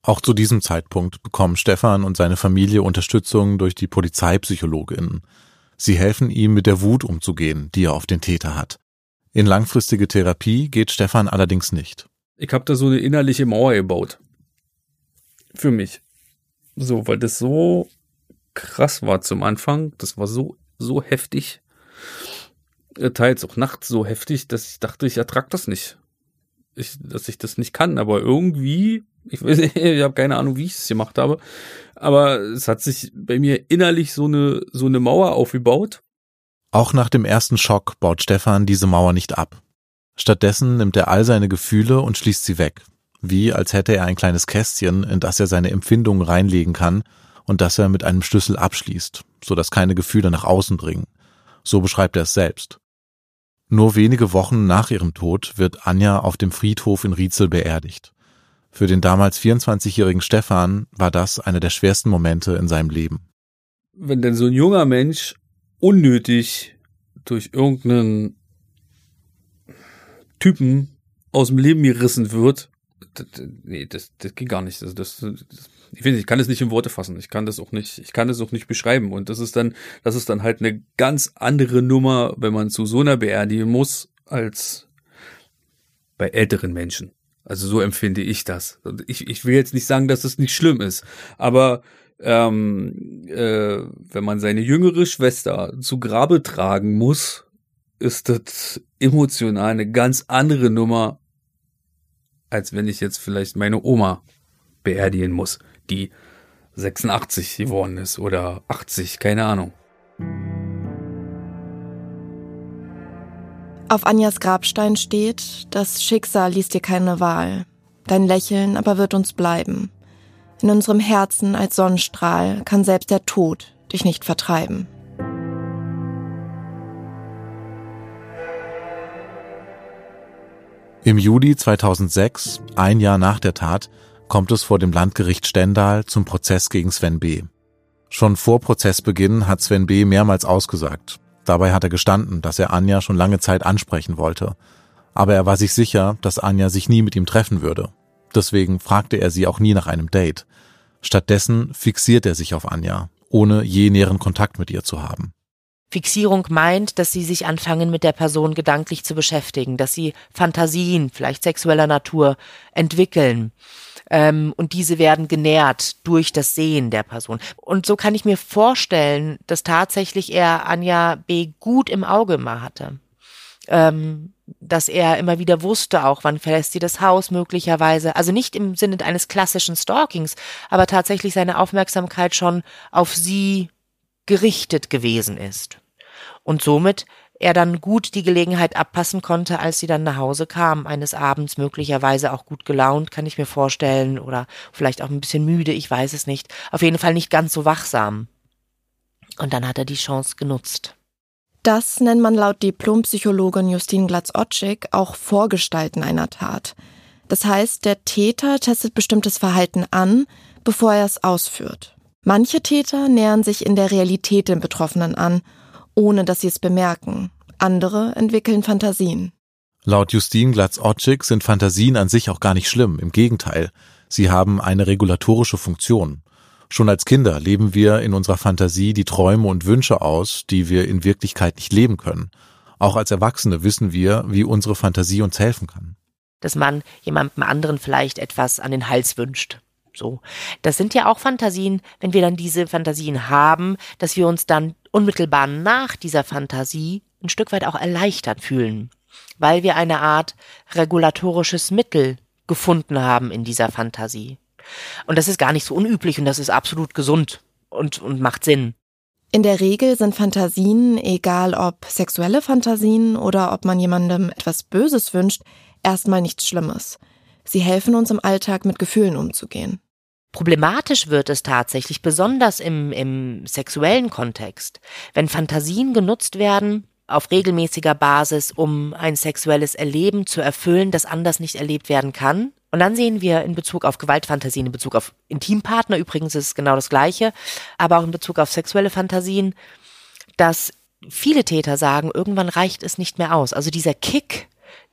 Auch zu diesem Zeitpunkt bekommen Stefan und seine Familie Unterstützung durch die Polizeipsychologinnen. Sie helfen ihm, mit der Wut umzugehen, die er auf den Täter hat. In langfristige Therapie geht Stefan allerdings nicht. Ich habe da so eine innerliche Mauer gebaut. Für mich. So, weil das so krass war zum Anfang. Das war so, so heftig. Äh, teils auch nachts so heftig, dass ich dachte, ich ertrag das nicht. Ich, dass ich das nicht kann, aber irgendwie, ich weiß nicht, (laughs) ich habe keine Ahnung, wie ich es gemacht habe, aber es hat sich bei mir innerlich so eine, so eine Mauer aufgebaut. Auch nach dem ersten Schock baut Stefan diese Mauer nicht ab. Stattdessen nimmt er all seine Gefühle und schließt sie weg, wie als hätte er ein kleines Kästchen, in das er seine Empfindungen reinlegen kann und das er mit einem Schlüssel abschließt, so dass keine Gefühle nach außen dringen. So beschreibt er es selbst. Nur wenige Wochen nach ihrem Tod wird Anja auf dem Friedhof in Rietzel beerdigt. Für den damals 24-jährigen Stefan war das einer der schwersten Momente in seinem Leben. Wenn denn so ein junger Mensch unnötig durch irgendeinen Typen aus dem Leben gerissen wird, das, nee, das, das geht gar nicht. Also das, das, ich finde, ich kann es nicht in Worte fassen. Ich kann das auch nicht, ich kann das auch nicht beschreiben. Und das ist dann, das ist dann halt eine ganz andere Nummer, wenn man zu so einer beerdigen muss, als bei älteren Menschen. Also so empfinde ich das. Ich, ich will jetzt nicht sagen, dass das nicht schlimm ist, aber ähm, äh, wenn man seine jüngere Schwester zu Grabe tragen muss, ist das emotional eine ganz andere Nummer, als wenn ich jetzt vielleicht meine Oma beerdigen muss die 86 geworden ist oder 80, keine Ahnung. Auf Anjas Grabstein steht, das Schicksal ließ dir keine Wahl. Dein Lächeln aber wird uns bleiben. In unserem Herzen als Sonnenstrahl kann selbst der Tod dich nicht vertreiben. Im Juli 2006, ein Jahr nach der Tat, kommt es vor dem Landgericht Stendal zum Prozess gegen Sven B. Schon vor Prozessbeginn hat Sven B. mehrmals ausgesagt. Dabei hat er gestanden, dass er Anja schon lange Zeit ansprechen wollte. Aber er war sich sicher, dass Anja sich nie mit ihm treffen würde. Deswegen fragte er sie auch nie nach einem Date. Stattdessen fixiert er sich auf Anja, ohne je näheren Kontakt mit ihr zu haben. Fixierung meint, dass sie sich anfangen, mit der Person gedanklich zu beschäftigen, dass sie Fantasien, vielleicht sexueller Natur, entwickeln. Ähm, und diese werden genährt durch das Sehen der Person. Und so kann ich mir vorstellen, dass tatsächlich er Anja B. gut im Auge immer hatte. Ähm, dass er immer wieder wusste, auch wann verlässt sie das Haus möglicherweise. Also nicht im Sinne eines klassischen Stalkings, aber tatsächlich seine Aufmerksamkeit schon auf sie gerichtet gewesen ist. Und somit er dann gut die Gelegenheit abpassen konnte, als sie dann nach Hause kam, eines Abends möglicherweise auch gut gelaunt, kann ich mir vorstellen, oder vielleicht auch ein bisschen müde, ich weiß es nicht. Auf jeden Fall nicht ganz so wachsam. Und dann hat er die Chance genutzt. Das nennt man laut Diplompsychologin Justine Glatz-Otschig auch Vorgestalten einer Tat. Das heißt, der Täter testet bestimmtes Verhalten an, bevor er es ausführt. Manche Täter nähern sich in der Realität den Betroffenen an ohne dass sie es bemerken. Andere entwickeln Fantasien. Laut Justine Glatz-Otschig sind Fantasien an sich auch gar nicht schlimm. Im Gegenteil, sie haben eine regulatorische Funktion. Schon als Kinder leben wir in unserer Fantasie die Träume und Wünsche aus, die wir in Wirklichkeit nicht leben können. Auch als Erwachsene wissen wir, wie unsere Fantasie uns helfen kann. Dass man jemandem anderen vielleicht etwas an den Hals wünscht. So. Das sind ja auch Fantasien, wenn wir dann diese Fantasien haben, dass wir uns dann unmittelbar nach dieser Fantasie ein Stück weit auch erleichtert fühlen, weil wir eine Art regulatorisches Mittel gefunden haben in dieser Fantasie. Und das ist gar nicht so unüblich und das ist absolut gesund und, und macht Sinn. In der Regel sind Fantasien, egal ob sexuelle Fantasien oder ob man jemandem etwas Böses wünscht, erstmal nichts Schlimmes. Sie helfen uns im Alltag mit Gefühlen umzugehen. Problematisch wird es tatsächlich, besonders im, im sexuellen Kontext, wenn Fantasien genutzt werden auf regelmäßiger Basis, um ein sexuelles Erleben zu erfüllen, das anders nicht erlebt werden kann. Und dann sehen wir in Bezug auf Gewaltfantasien, in Bezug auf Intimpartner, übrigens ist es genau das Gleiche, aber auch in Bezug auf sexuelle Fantasien, dass viele Täter sagen, irgendwann reicht es nicht mehr aus. Also dieser Kick,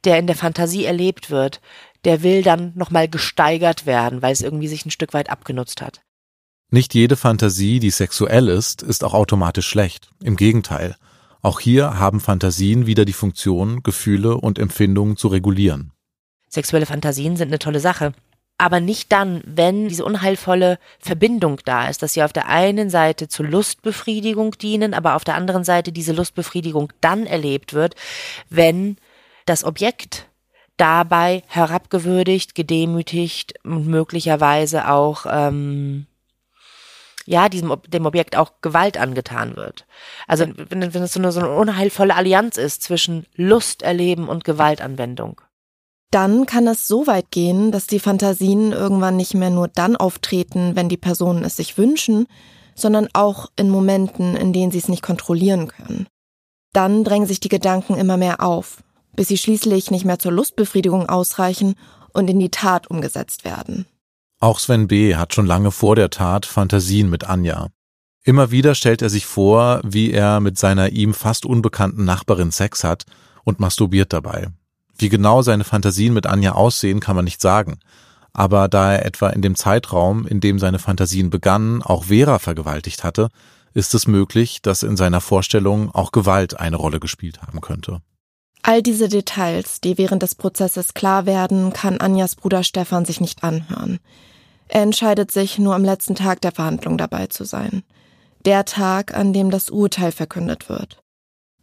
der in der Fantasie erlebt wird, der will dann nochmal gesteigert werden, weil es irgendwie sich ein Stück weit abgenutzt hat. Nicht jede Fantasie, die sexuell ist, ist auch automatisch schlecht. Im Gegenteil. Auch hier haben Fantasien wieder die Funktion, Gefühle und Empfindungen zu regulieren. Sexuelle Fantasien sind eine tolle Sache. Aber nicht dann, wenn diese unheilvolle Verbindung da ist, dass sie auf der einen Seite zur Lustbefriedigung dienen, aber auf der anderen Seite diese Lustbefriedigung dann erlebt wird, wenn das Objekt dabei herabgewürdigt, gedemütigt und möglicherweise auch ähm, ja diesem dem Objekt auch Gewalt angetan wird. Also wenn, wenn es so eine, so eine unheilvolle Allianz ist zwischen Lust erleben und Gewaltanwendung. Dann kann es so weit gehen, dass die Fantasien irgendwann nicht mehr nur dann auftreten, wenn die Personen es sich wünschen, sondern auch in Momenten, in denen sie es nicht kontrollieren können. Dann drängen sich die Gedanken immer mehr auf, bis sie schließlich nicht mehr zur Lustbefriedigung ausreichen und in die Tat umgesetzt werden. Auch Sven B. hat schon lange vor der Tat Fantasien mit Anja. Immer wieder stellt er sich vor, wie er mit seiner ihm fast unbekannten Nachbarin Sex hat und masturbiert dabei. Wie genau seine Fantasien mit Anja aussehen, kann man nicht sagen. Aber da er etwa in dem Zeitraum, in dem seine Fantasien begannen, auch Vera vergewaltigt hatte, ist es möglich, dass in seiner Vorstellung auch Gewalt eine Rolle gespielt haben könnte. All diese Details, die während des Prozesses klar werden, kann Anjas Bruder Stefan sich nicht anhören. Er entscheidet sich, nur am letzten Tag der Verhandlung dabei zu sein. Der Tag, an dem das Urteil verkündet wird.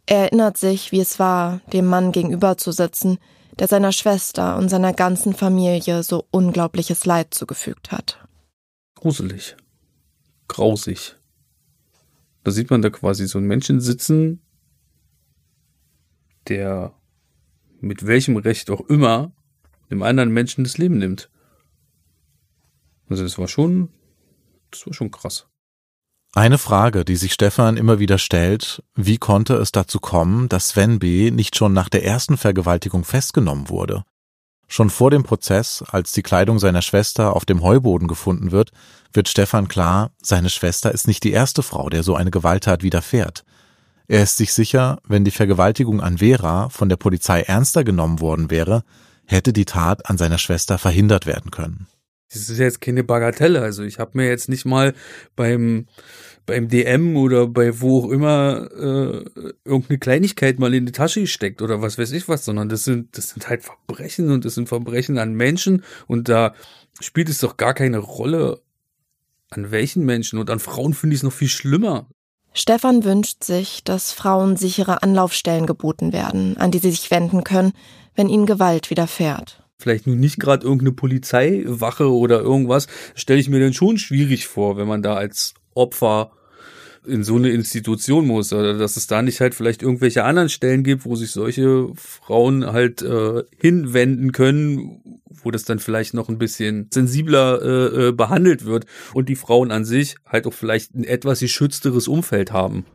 Er erinnert sich, wie es war, dem Mann gegenüber zu sitzen, der seiner Schwester und seiner ganzen Familie so unglaubliches Leid zugefügt hat. Gruselig. Grausig. Da sieht man da quasi so einen Menschen sitzen, der mit welchem Recht auch immer, dem anderen Menschen das Leben nimmt. Also das war schon, das war schon krass. Eine Frage, die sich Stefan immer wieder stellt, wie konnte es dazu kommen, dass Sven B. nicht schon nach der ersten Vergewaltigung festgenommen wurde? Schon vor dem Prozess, als die Kleidung seiner Schwester auf dem Heuboden gefunden wird, wird Stefan klar, seine Schwester ist nicht die erste Frau, der so eine Gewalttat widerfährt. Er ist sich sicher, wenn die Vergewaltigung an Vera von der Polizei ernster genommen worden wäre, hätte die Tat an seiner Schwester verhindert werden können. Das ist jetzt keine Bagatelle. Also ich habe mir jetzt nicht mal beim beim DM oder bei wo auch immer äh, irgendeine Kleinigkeit mal in die Tasche gesteckt oder was weiß ich was, sondern das sind das sind halt Verbrechen und das sind Verbrechen an Menschen und da spielt es doch gar keine Rolle an welchen Menschen und an Frauen finde ich es noch viel schlimmer. Stefan wünscht sich, dass Frauen sichere Anlaufstellen geboten werden, an die sie sich wenden können, wenn ihnen Gewalt widerfährt. Vielleicht nun nicht gerade irgendeine Polizeiwache oder irgendwas, stelle ich mir dann schon schwierig vor, wenn man da als Opfer in so eine Institution muss oder dass es da nicht halt vielleicht irgendwelche anderen Stellen gibt, wo sich solche Frauen halt äh, hinwenden können, wo das dann vielleicht noch ein bisschen sensibler äh, äh, behandelt wird und die Frauen an sich halt auch vielleicht ein etwas geschützteres Umfeld haben.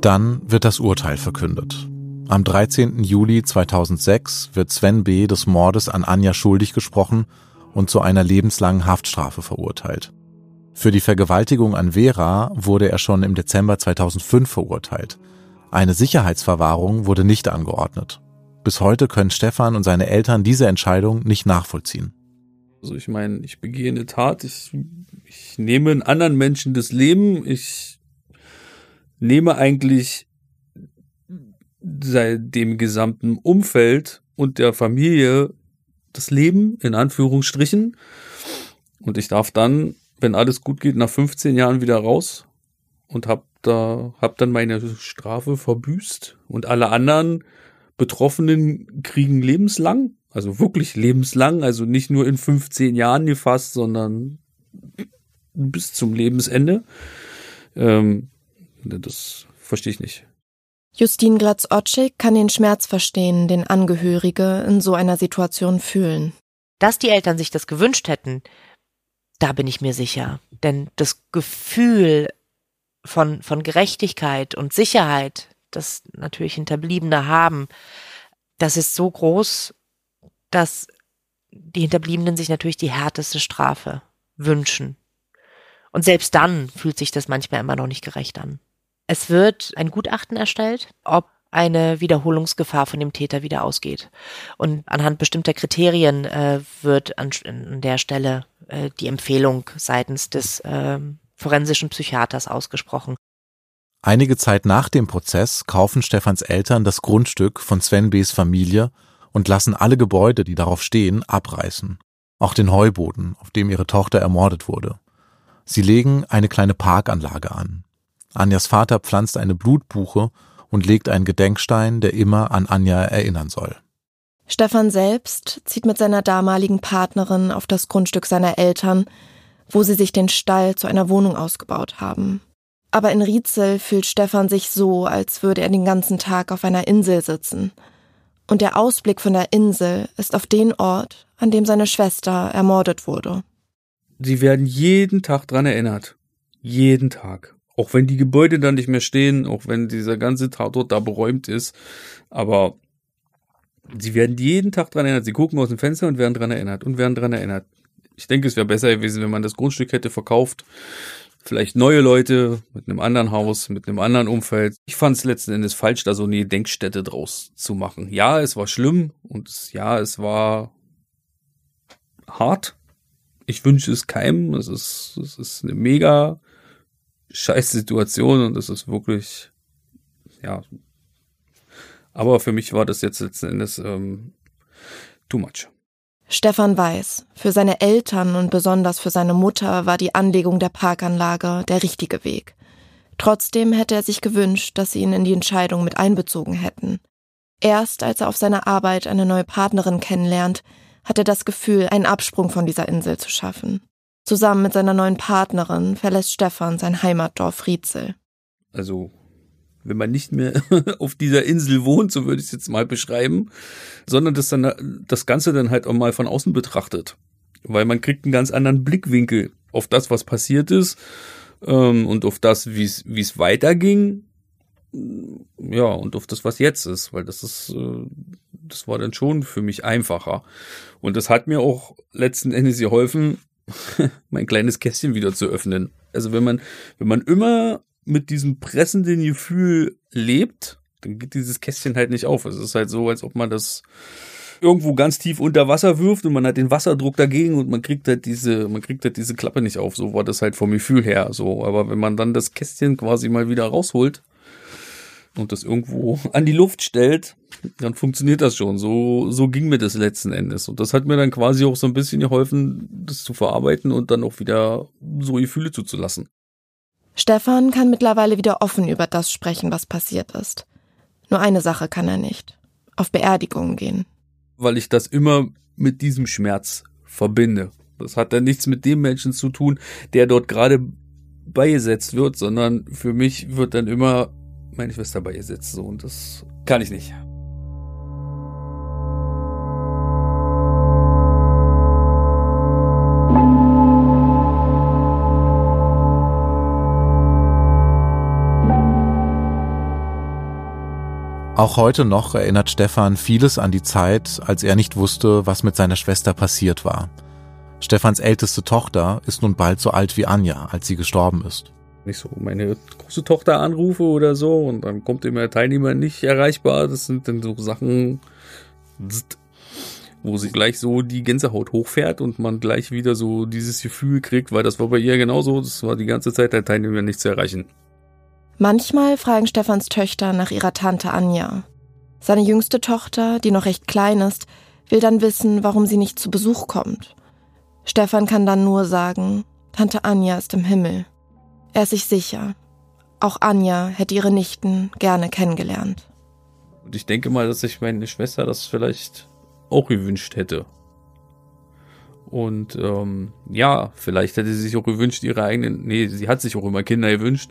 Dann wird das Urteil verkündet. Am 13. Juli 2006 wird Sven B. des Mordes an Anja schuldig gesprochen und zu einer lebenslangen Haftstrafe verurteilt. Für die Vergewaltigung an Vera wurde er schon im Dezember 2005 verurteilt. Eine Sicherheitsverwahrung wurde nicht angeordnet. Bis heute können Stefan und seine Eltern diese Entscheidung nicht nachvollziehen. Also ich meine, ich begehe eine Tat, ich, ich nehme einen anderen Menschen das Leben, ich nehme eigentlich dem gesamten Umfeld und der Familie das Leben, in Anführungsstrichen. Und ich darf dann, wenn alles gut geht, nach 15 Jahren wieder raus und hab da, hab dann meine Strafe verbüßt. Und alle anderen Betroffenen kriegen lebenslang, also wirklich lebenslang, also nicht nur in 15 Jahren gefasst, sondern bis zum Lebensende. Ähm, das verstehe ich nicht. Justine Glatz-Otschik kann den Schmerz verstehen, den Angehörige in so einer Situation fühlen. Dass die Eltern sich das gewünscht hätten, da bin ich mir sicher. Denn das Gefühl von, von Gerechtigkeit und Sicherheit, das natürlich Hinterbliebene haben, das ist so groß, dass die Hinterbliebenen sich natürlich die härteste Strafe wünschen. Und selbst dann fühlt sich das manchmal immer noch nicht gerecht an. Es wird ein Gutachten erstellt, ob eine Wiederholungsgefahr von dem Täter wieder ausgeht. Und anhand bestimmter Kriterien äh, wird an, an, der Stelle äh, die Empfehlung seitens des äh, forensischen Psychiaters ausgesprochen. Einige Zeit nach dem Prozess kaufen Stefans Eltern das Grundstück von Sven B.s Familie und lassen alle Gebäude, die darauf stehen, abreißen. Auch den Heuboden, auf dem ihre Tochter ermordet wurde. Sie legen eine kleine Parkanlage an. Anjas Vater pflanzt eine Blutbuche und legt einen Gedenkstein, der immer an Anja erinnern soll. Stefan selbst zieht mit seiner damaligen Partnerin auf das Grundstück seiner Eltern, wo sie sich den Stall zu einer Wohnung ausgebaut haben. Aber in Rietzel fühlt Stefan sich so, als würde er den ganzen Tag auf einer Insel sitzen. Und der Ausblick von der Insel ist auf den Ort, an dem seine Schwester ermordet wurde. Sie werden jeden Tag dran erinnert. Jeden Tag. Auch wenn die Gebäude dann nicht mehr stehen, auch wenn dieser ganze Tatort da beräumt ist. Aber sie werden jeden Tag dran erinnert. Sie gucken aus dem Fenster und werden dran erinnert und werden dran erinnert. Ich denke, es wäre besser gewesen, wenn man das Grundstück hätte verkauft. Vielleicht neue Leute mit einem anderen Haus, mit einem anderen Umfeld. Ich fand es letzten Endes falsch, da so eine Denkstätte draus zu machen. Ja, es war schlimm und ja, es war hart. Ich wünsche es keinem. Es ist, es ist eine mega scheiß Situation und es ist wirklich, ja. Aber für mich war das jetzt letzten Endes ähm, too much. Stefan weiß, für seine Eltern und besonders für seine Mutter war die Anlegung der Parkanlage der richtige Weg. Trotzdem hätte er sich gewünscht, dass sie ihn in die Entscheidung mit einbezogen hätten. Erst als er auf seiner Arbeit eine neue Partnerin kennenlernt, hat er das Gefühl, einen Absprung von dieser Insel zu schaffen. Zusammen mit seiner neuen Partnerin verlässt Stefan sein Heimatdorf Rietzel. Also, wenn man nicht mehr (laughs) auf dieser Insel wohnt, so würde ich es jetzt mal beschreiben, sondern das dann das Ganze dann halt auch mal von außen betrachtet. Weil man kriegt einen ganz anderen Blickwinkel auf das, was passiert ist ähm, und auf das, wie es weiterging. Ja, und auf das, was jetzt ist, weil das ist, äh, das war dann schon für mich einfacher. Und das hat mir auch letzten Endes geholfen, (laughs) mein kleines Kästchen wieder zu öffnen. Also wenn man, wenn man immer mit diesem pressenden Gefühl lebt, dann geht dieses Kästchen halt nicht auf. Es ist halt so, als ob man das irgendwo ganz tief unter Wasser wirft und man hat den Wasserdruck dagegen und man kriegt halt diese, man kriegt halt diese Klappe nicht auf. So war das halt vom Gefühl her. So, aber wenn man dann das Kästchen quasi mal wieder rausholt und das irgendwo (laughs) an die Luft stellt, dann funktioniert das schon. So, so ging mir das letzten Endes. Und das hat mir dann quasi auch so ein bisschen geholfen, das zu verarbeiten und dann auch wieder so Gefühle zuzulassen. Stefan kann mittlerweile wieder offen über das sprechen, was passiert ist. Nur eine Sache kann er nicht. Auf Beerdigungen gehen. Weil ich das immer mit diesem Schmerz verbinde. Das hat dann nichts mit dem Menschen zu tun, der dort gerade beigesetzt wird, sondern für mich wird dann immer meine Schwester beigesetzt. So, und das kann ich nicht. Auch heute noch erinnert Stefan vieles an die Zeit, als er nicht wusste, was mit seiner Schwester passiert war. Stefans älteste Tochter ist nun bald so alt wie Anja, als sie gestorben ist. Nicht so meine große Tochter anrufe oder so und dann kommt immer der Teilnehmer nicht erreichbar. Das sind dann so Sachen, wo sich gleich so die Gänsehaut hochfährt und man gleich wieder so dieses Gefühl kriegt, weil das war bei ihr genauso. Das war die ganze Zeit der Teilnehmer nicht zu erreichen. Manchmal fragen Stefans Töchter nach ihrer Tante Anja. Seine jüngste Tochter, die noch recht klein ist, will dann wissen, warum sie nicht zu Besuch kommt. Stefan kann dann nur sagen, Tante Anja ist im Himmel. Er ist sich sicher. Auch Anja hätte ihre Nichten gerne kennengelernt. Und ich denke mal, dass sich meine Schwester das vielleicht auch gewünscht hätte. Und ähm, ja, vielleicht hätte sie sich auch gewünscht, ihre eigenen, nee, sie hat sich auch immer Kinder gewünscht,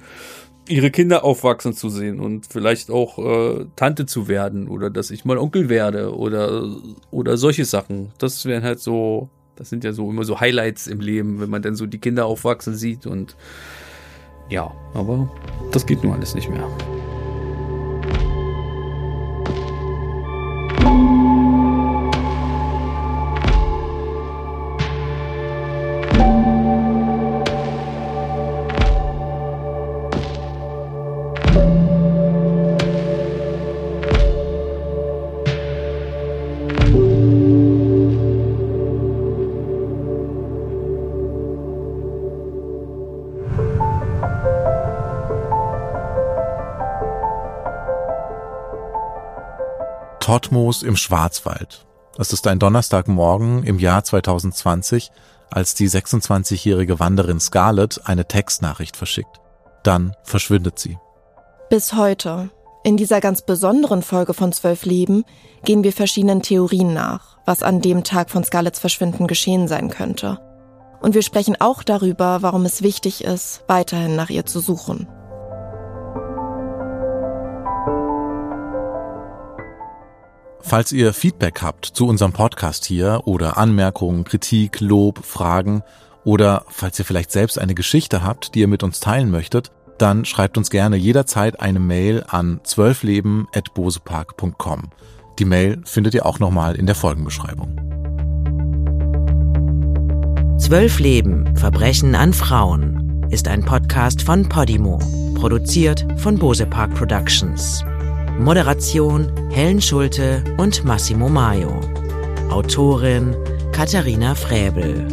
ihre Kinder aufwachsen zu sehen und vielleicht auch äh, Tante zu werden oder dass ich mal Onkel werde oder oder solche Sachen. Das wären halt so, das sind ja so immer so Highlights im Leben, wenn man dann so die Kinder aufwachsen sieht und ja, aber das geht nun alles nicht mehr. Tottmoos im Schwarzwald. Es ist ein Donnerstagmorgen im Jahr 2020, als die 26-jährige Wanderin Scarlett eine Textnachricht verschickt. Dann verschwindet sie. Bis heute, in dieser ganz besonderen Folge von Zwölf Leben, gehen wir verschiedenen Theorien nach, was an dem Tag von Scarletts Verschwinden geschehen sein könnte. Und wir sprechen auch darüber, warum es wichtig ist, weiterhin nach ihr zu suchen. Falls ihr Feedback habt zu unserem Podcast hier oder Anmerkungen, Kritik, Lob, Fragen oder falls ihr vielleicht selbst eine Geschichte habt, die ihr mit uns teilen möchtet, dann schreibt uns gerne jederzeit eine Mail an zwölfleben.bosepark.com. Die Mail findet ihr auch nochmal in der Folgenbeschreibung. Zwölf Leben Verbrechen an Frauen ist ein Podcast von Podimo, produziert von Bosepark Productions. Moderation Helen Schulte und Massimo Maio. Autorin Katharina Fräbel.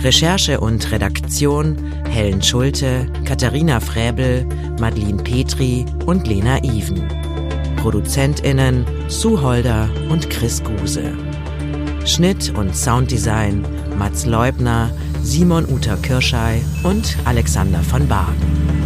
Recherche und Redaktion Helen Schulte, Katharina Fräbel, Madeline Petri und Lena Even. ProduzentInnen Sue Holder und Chris Guse. Schnitt und Sounddesign Mats Leubner, Simon Uter Kirschei und Alexander von Bargen.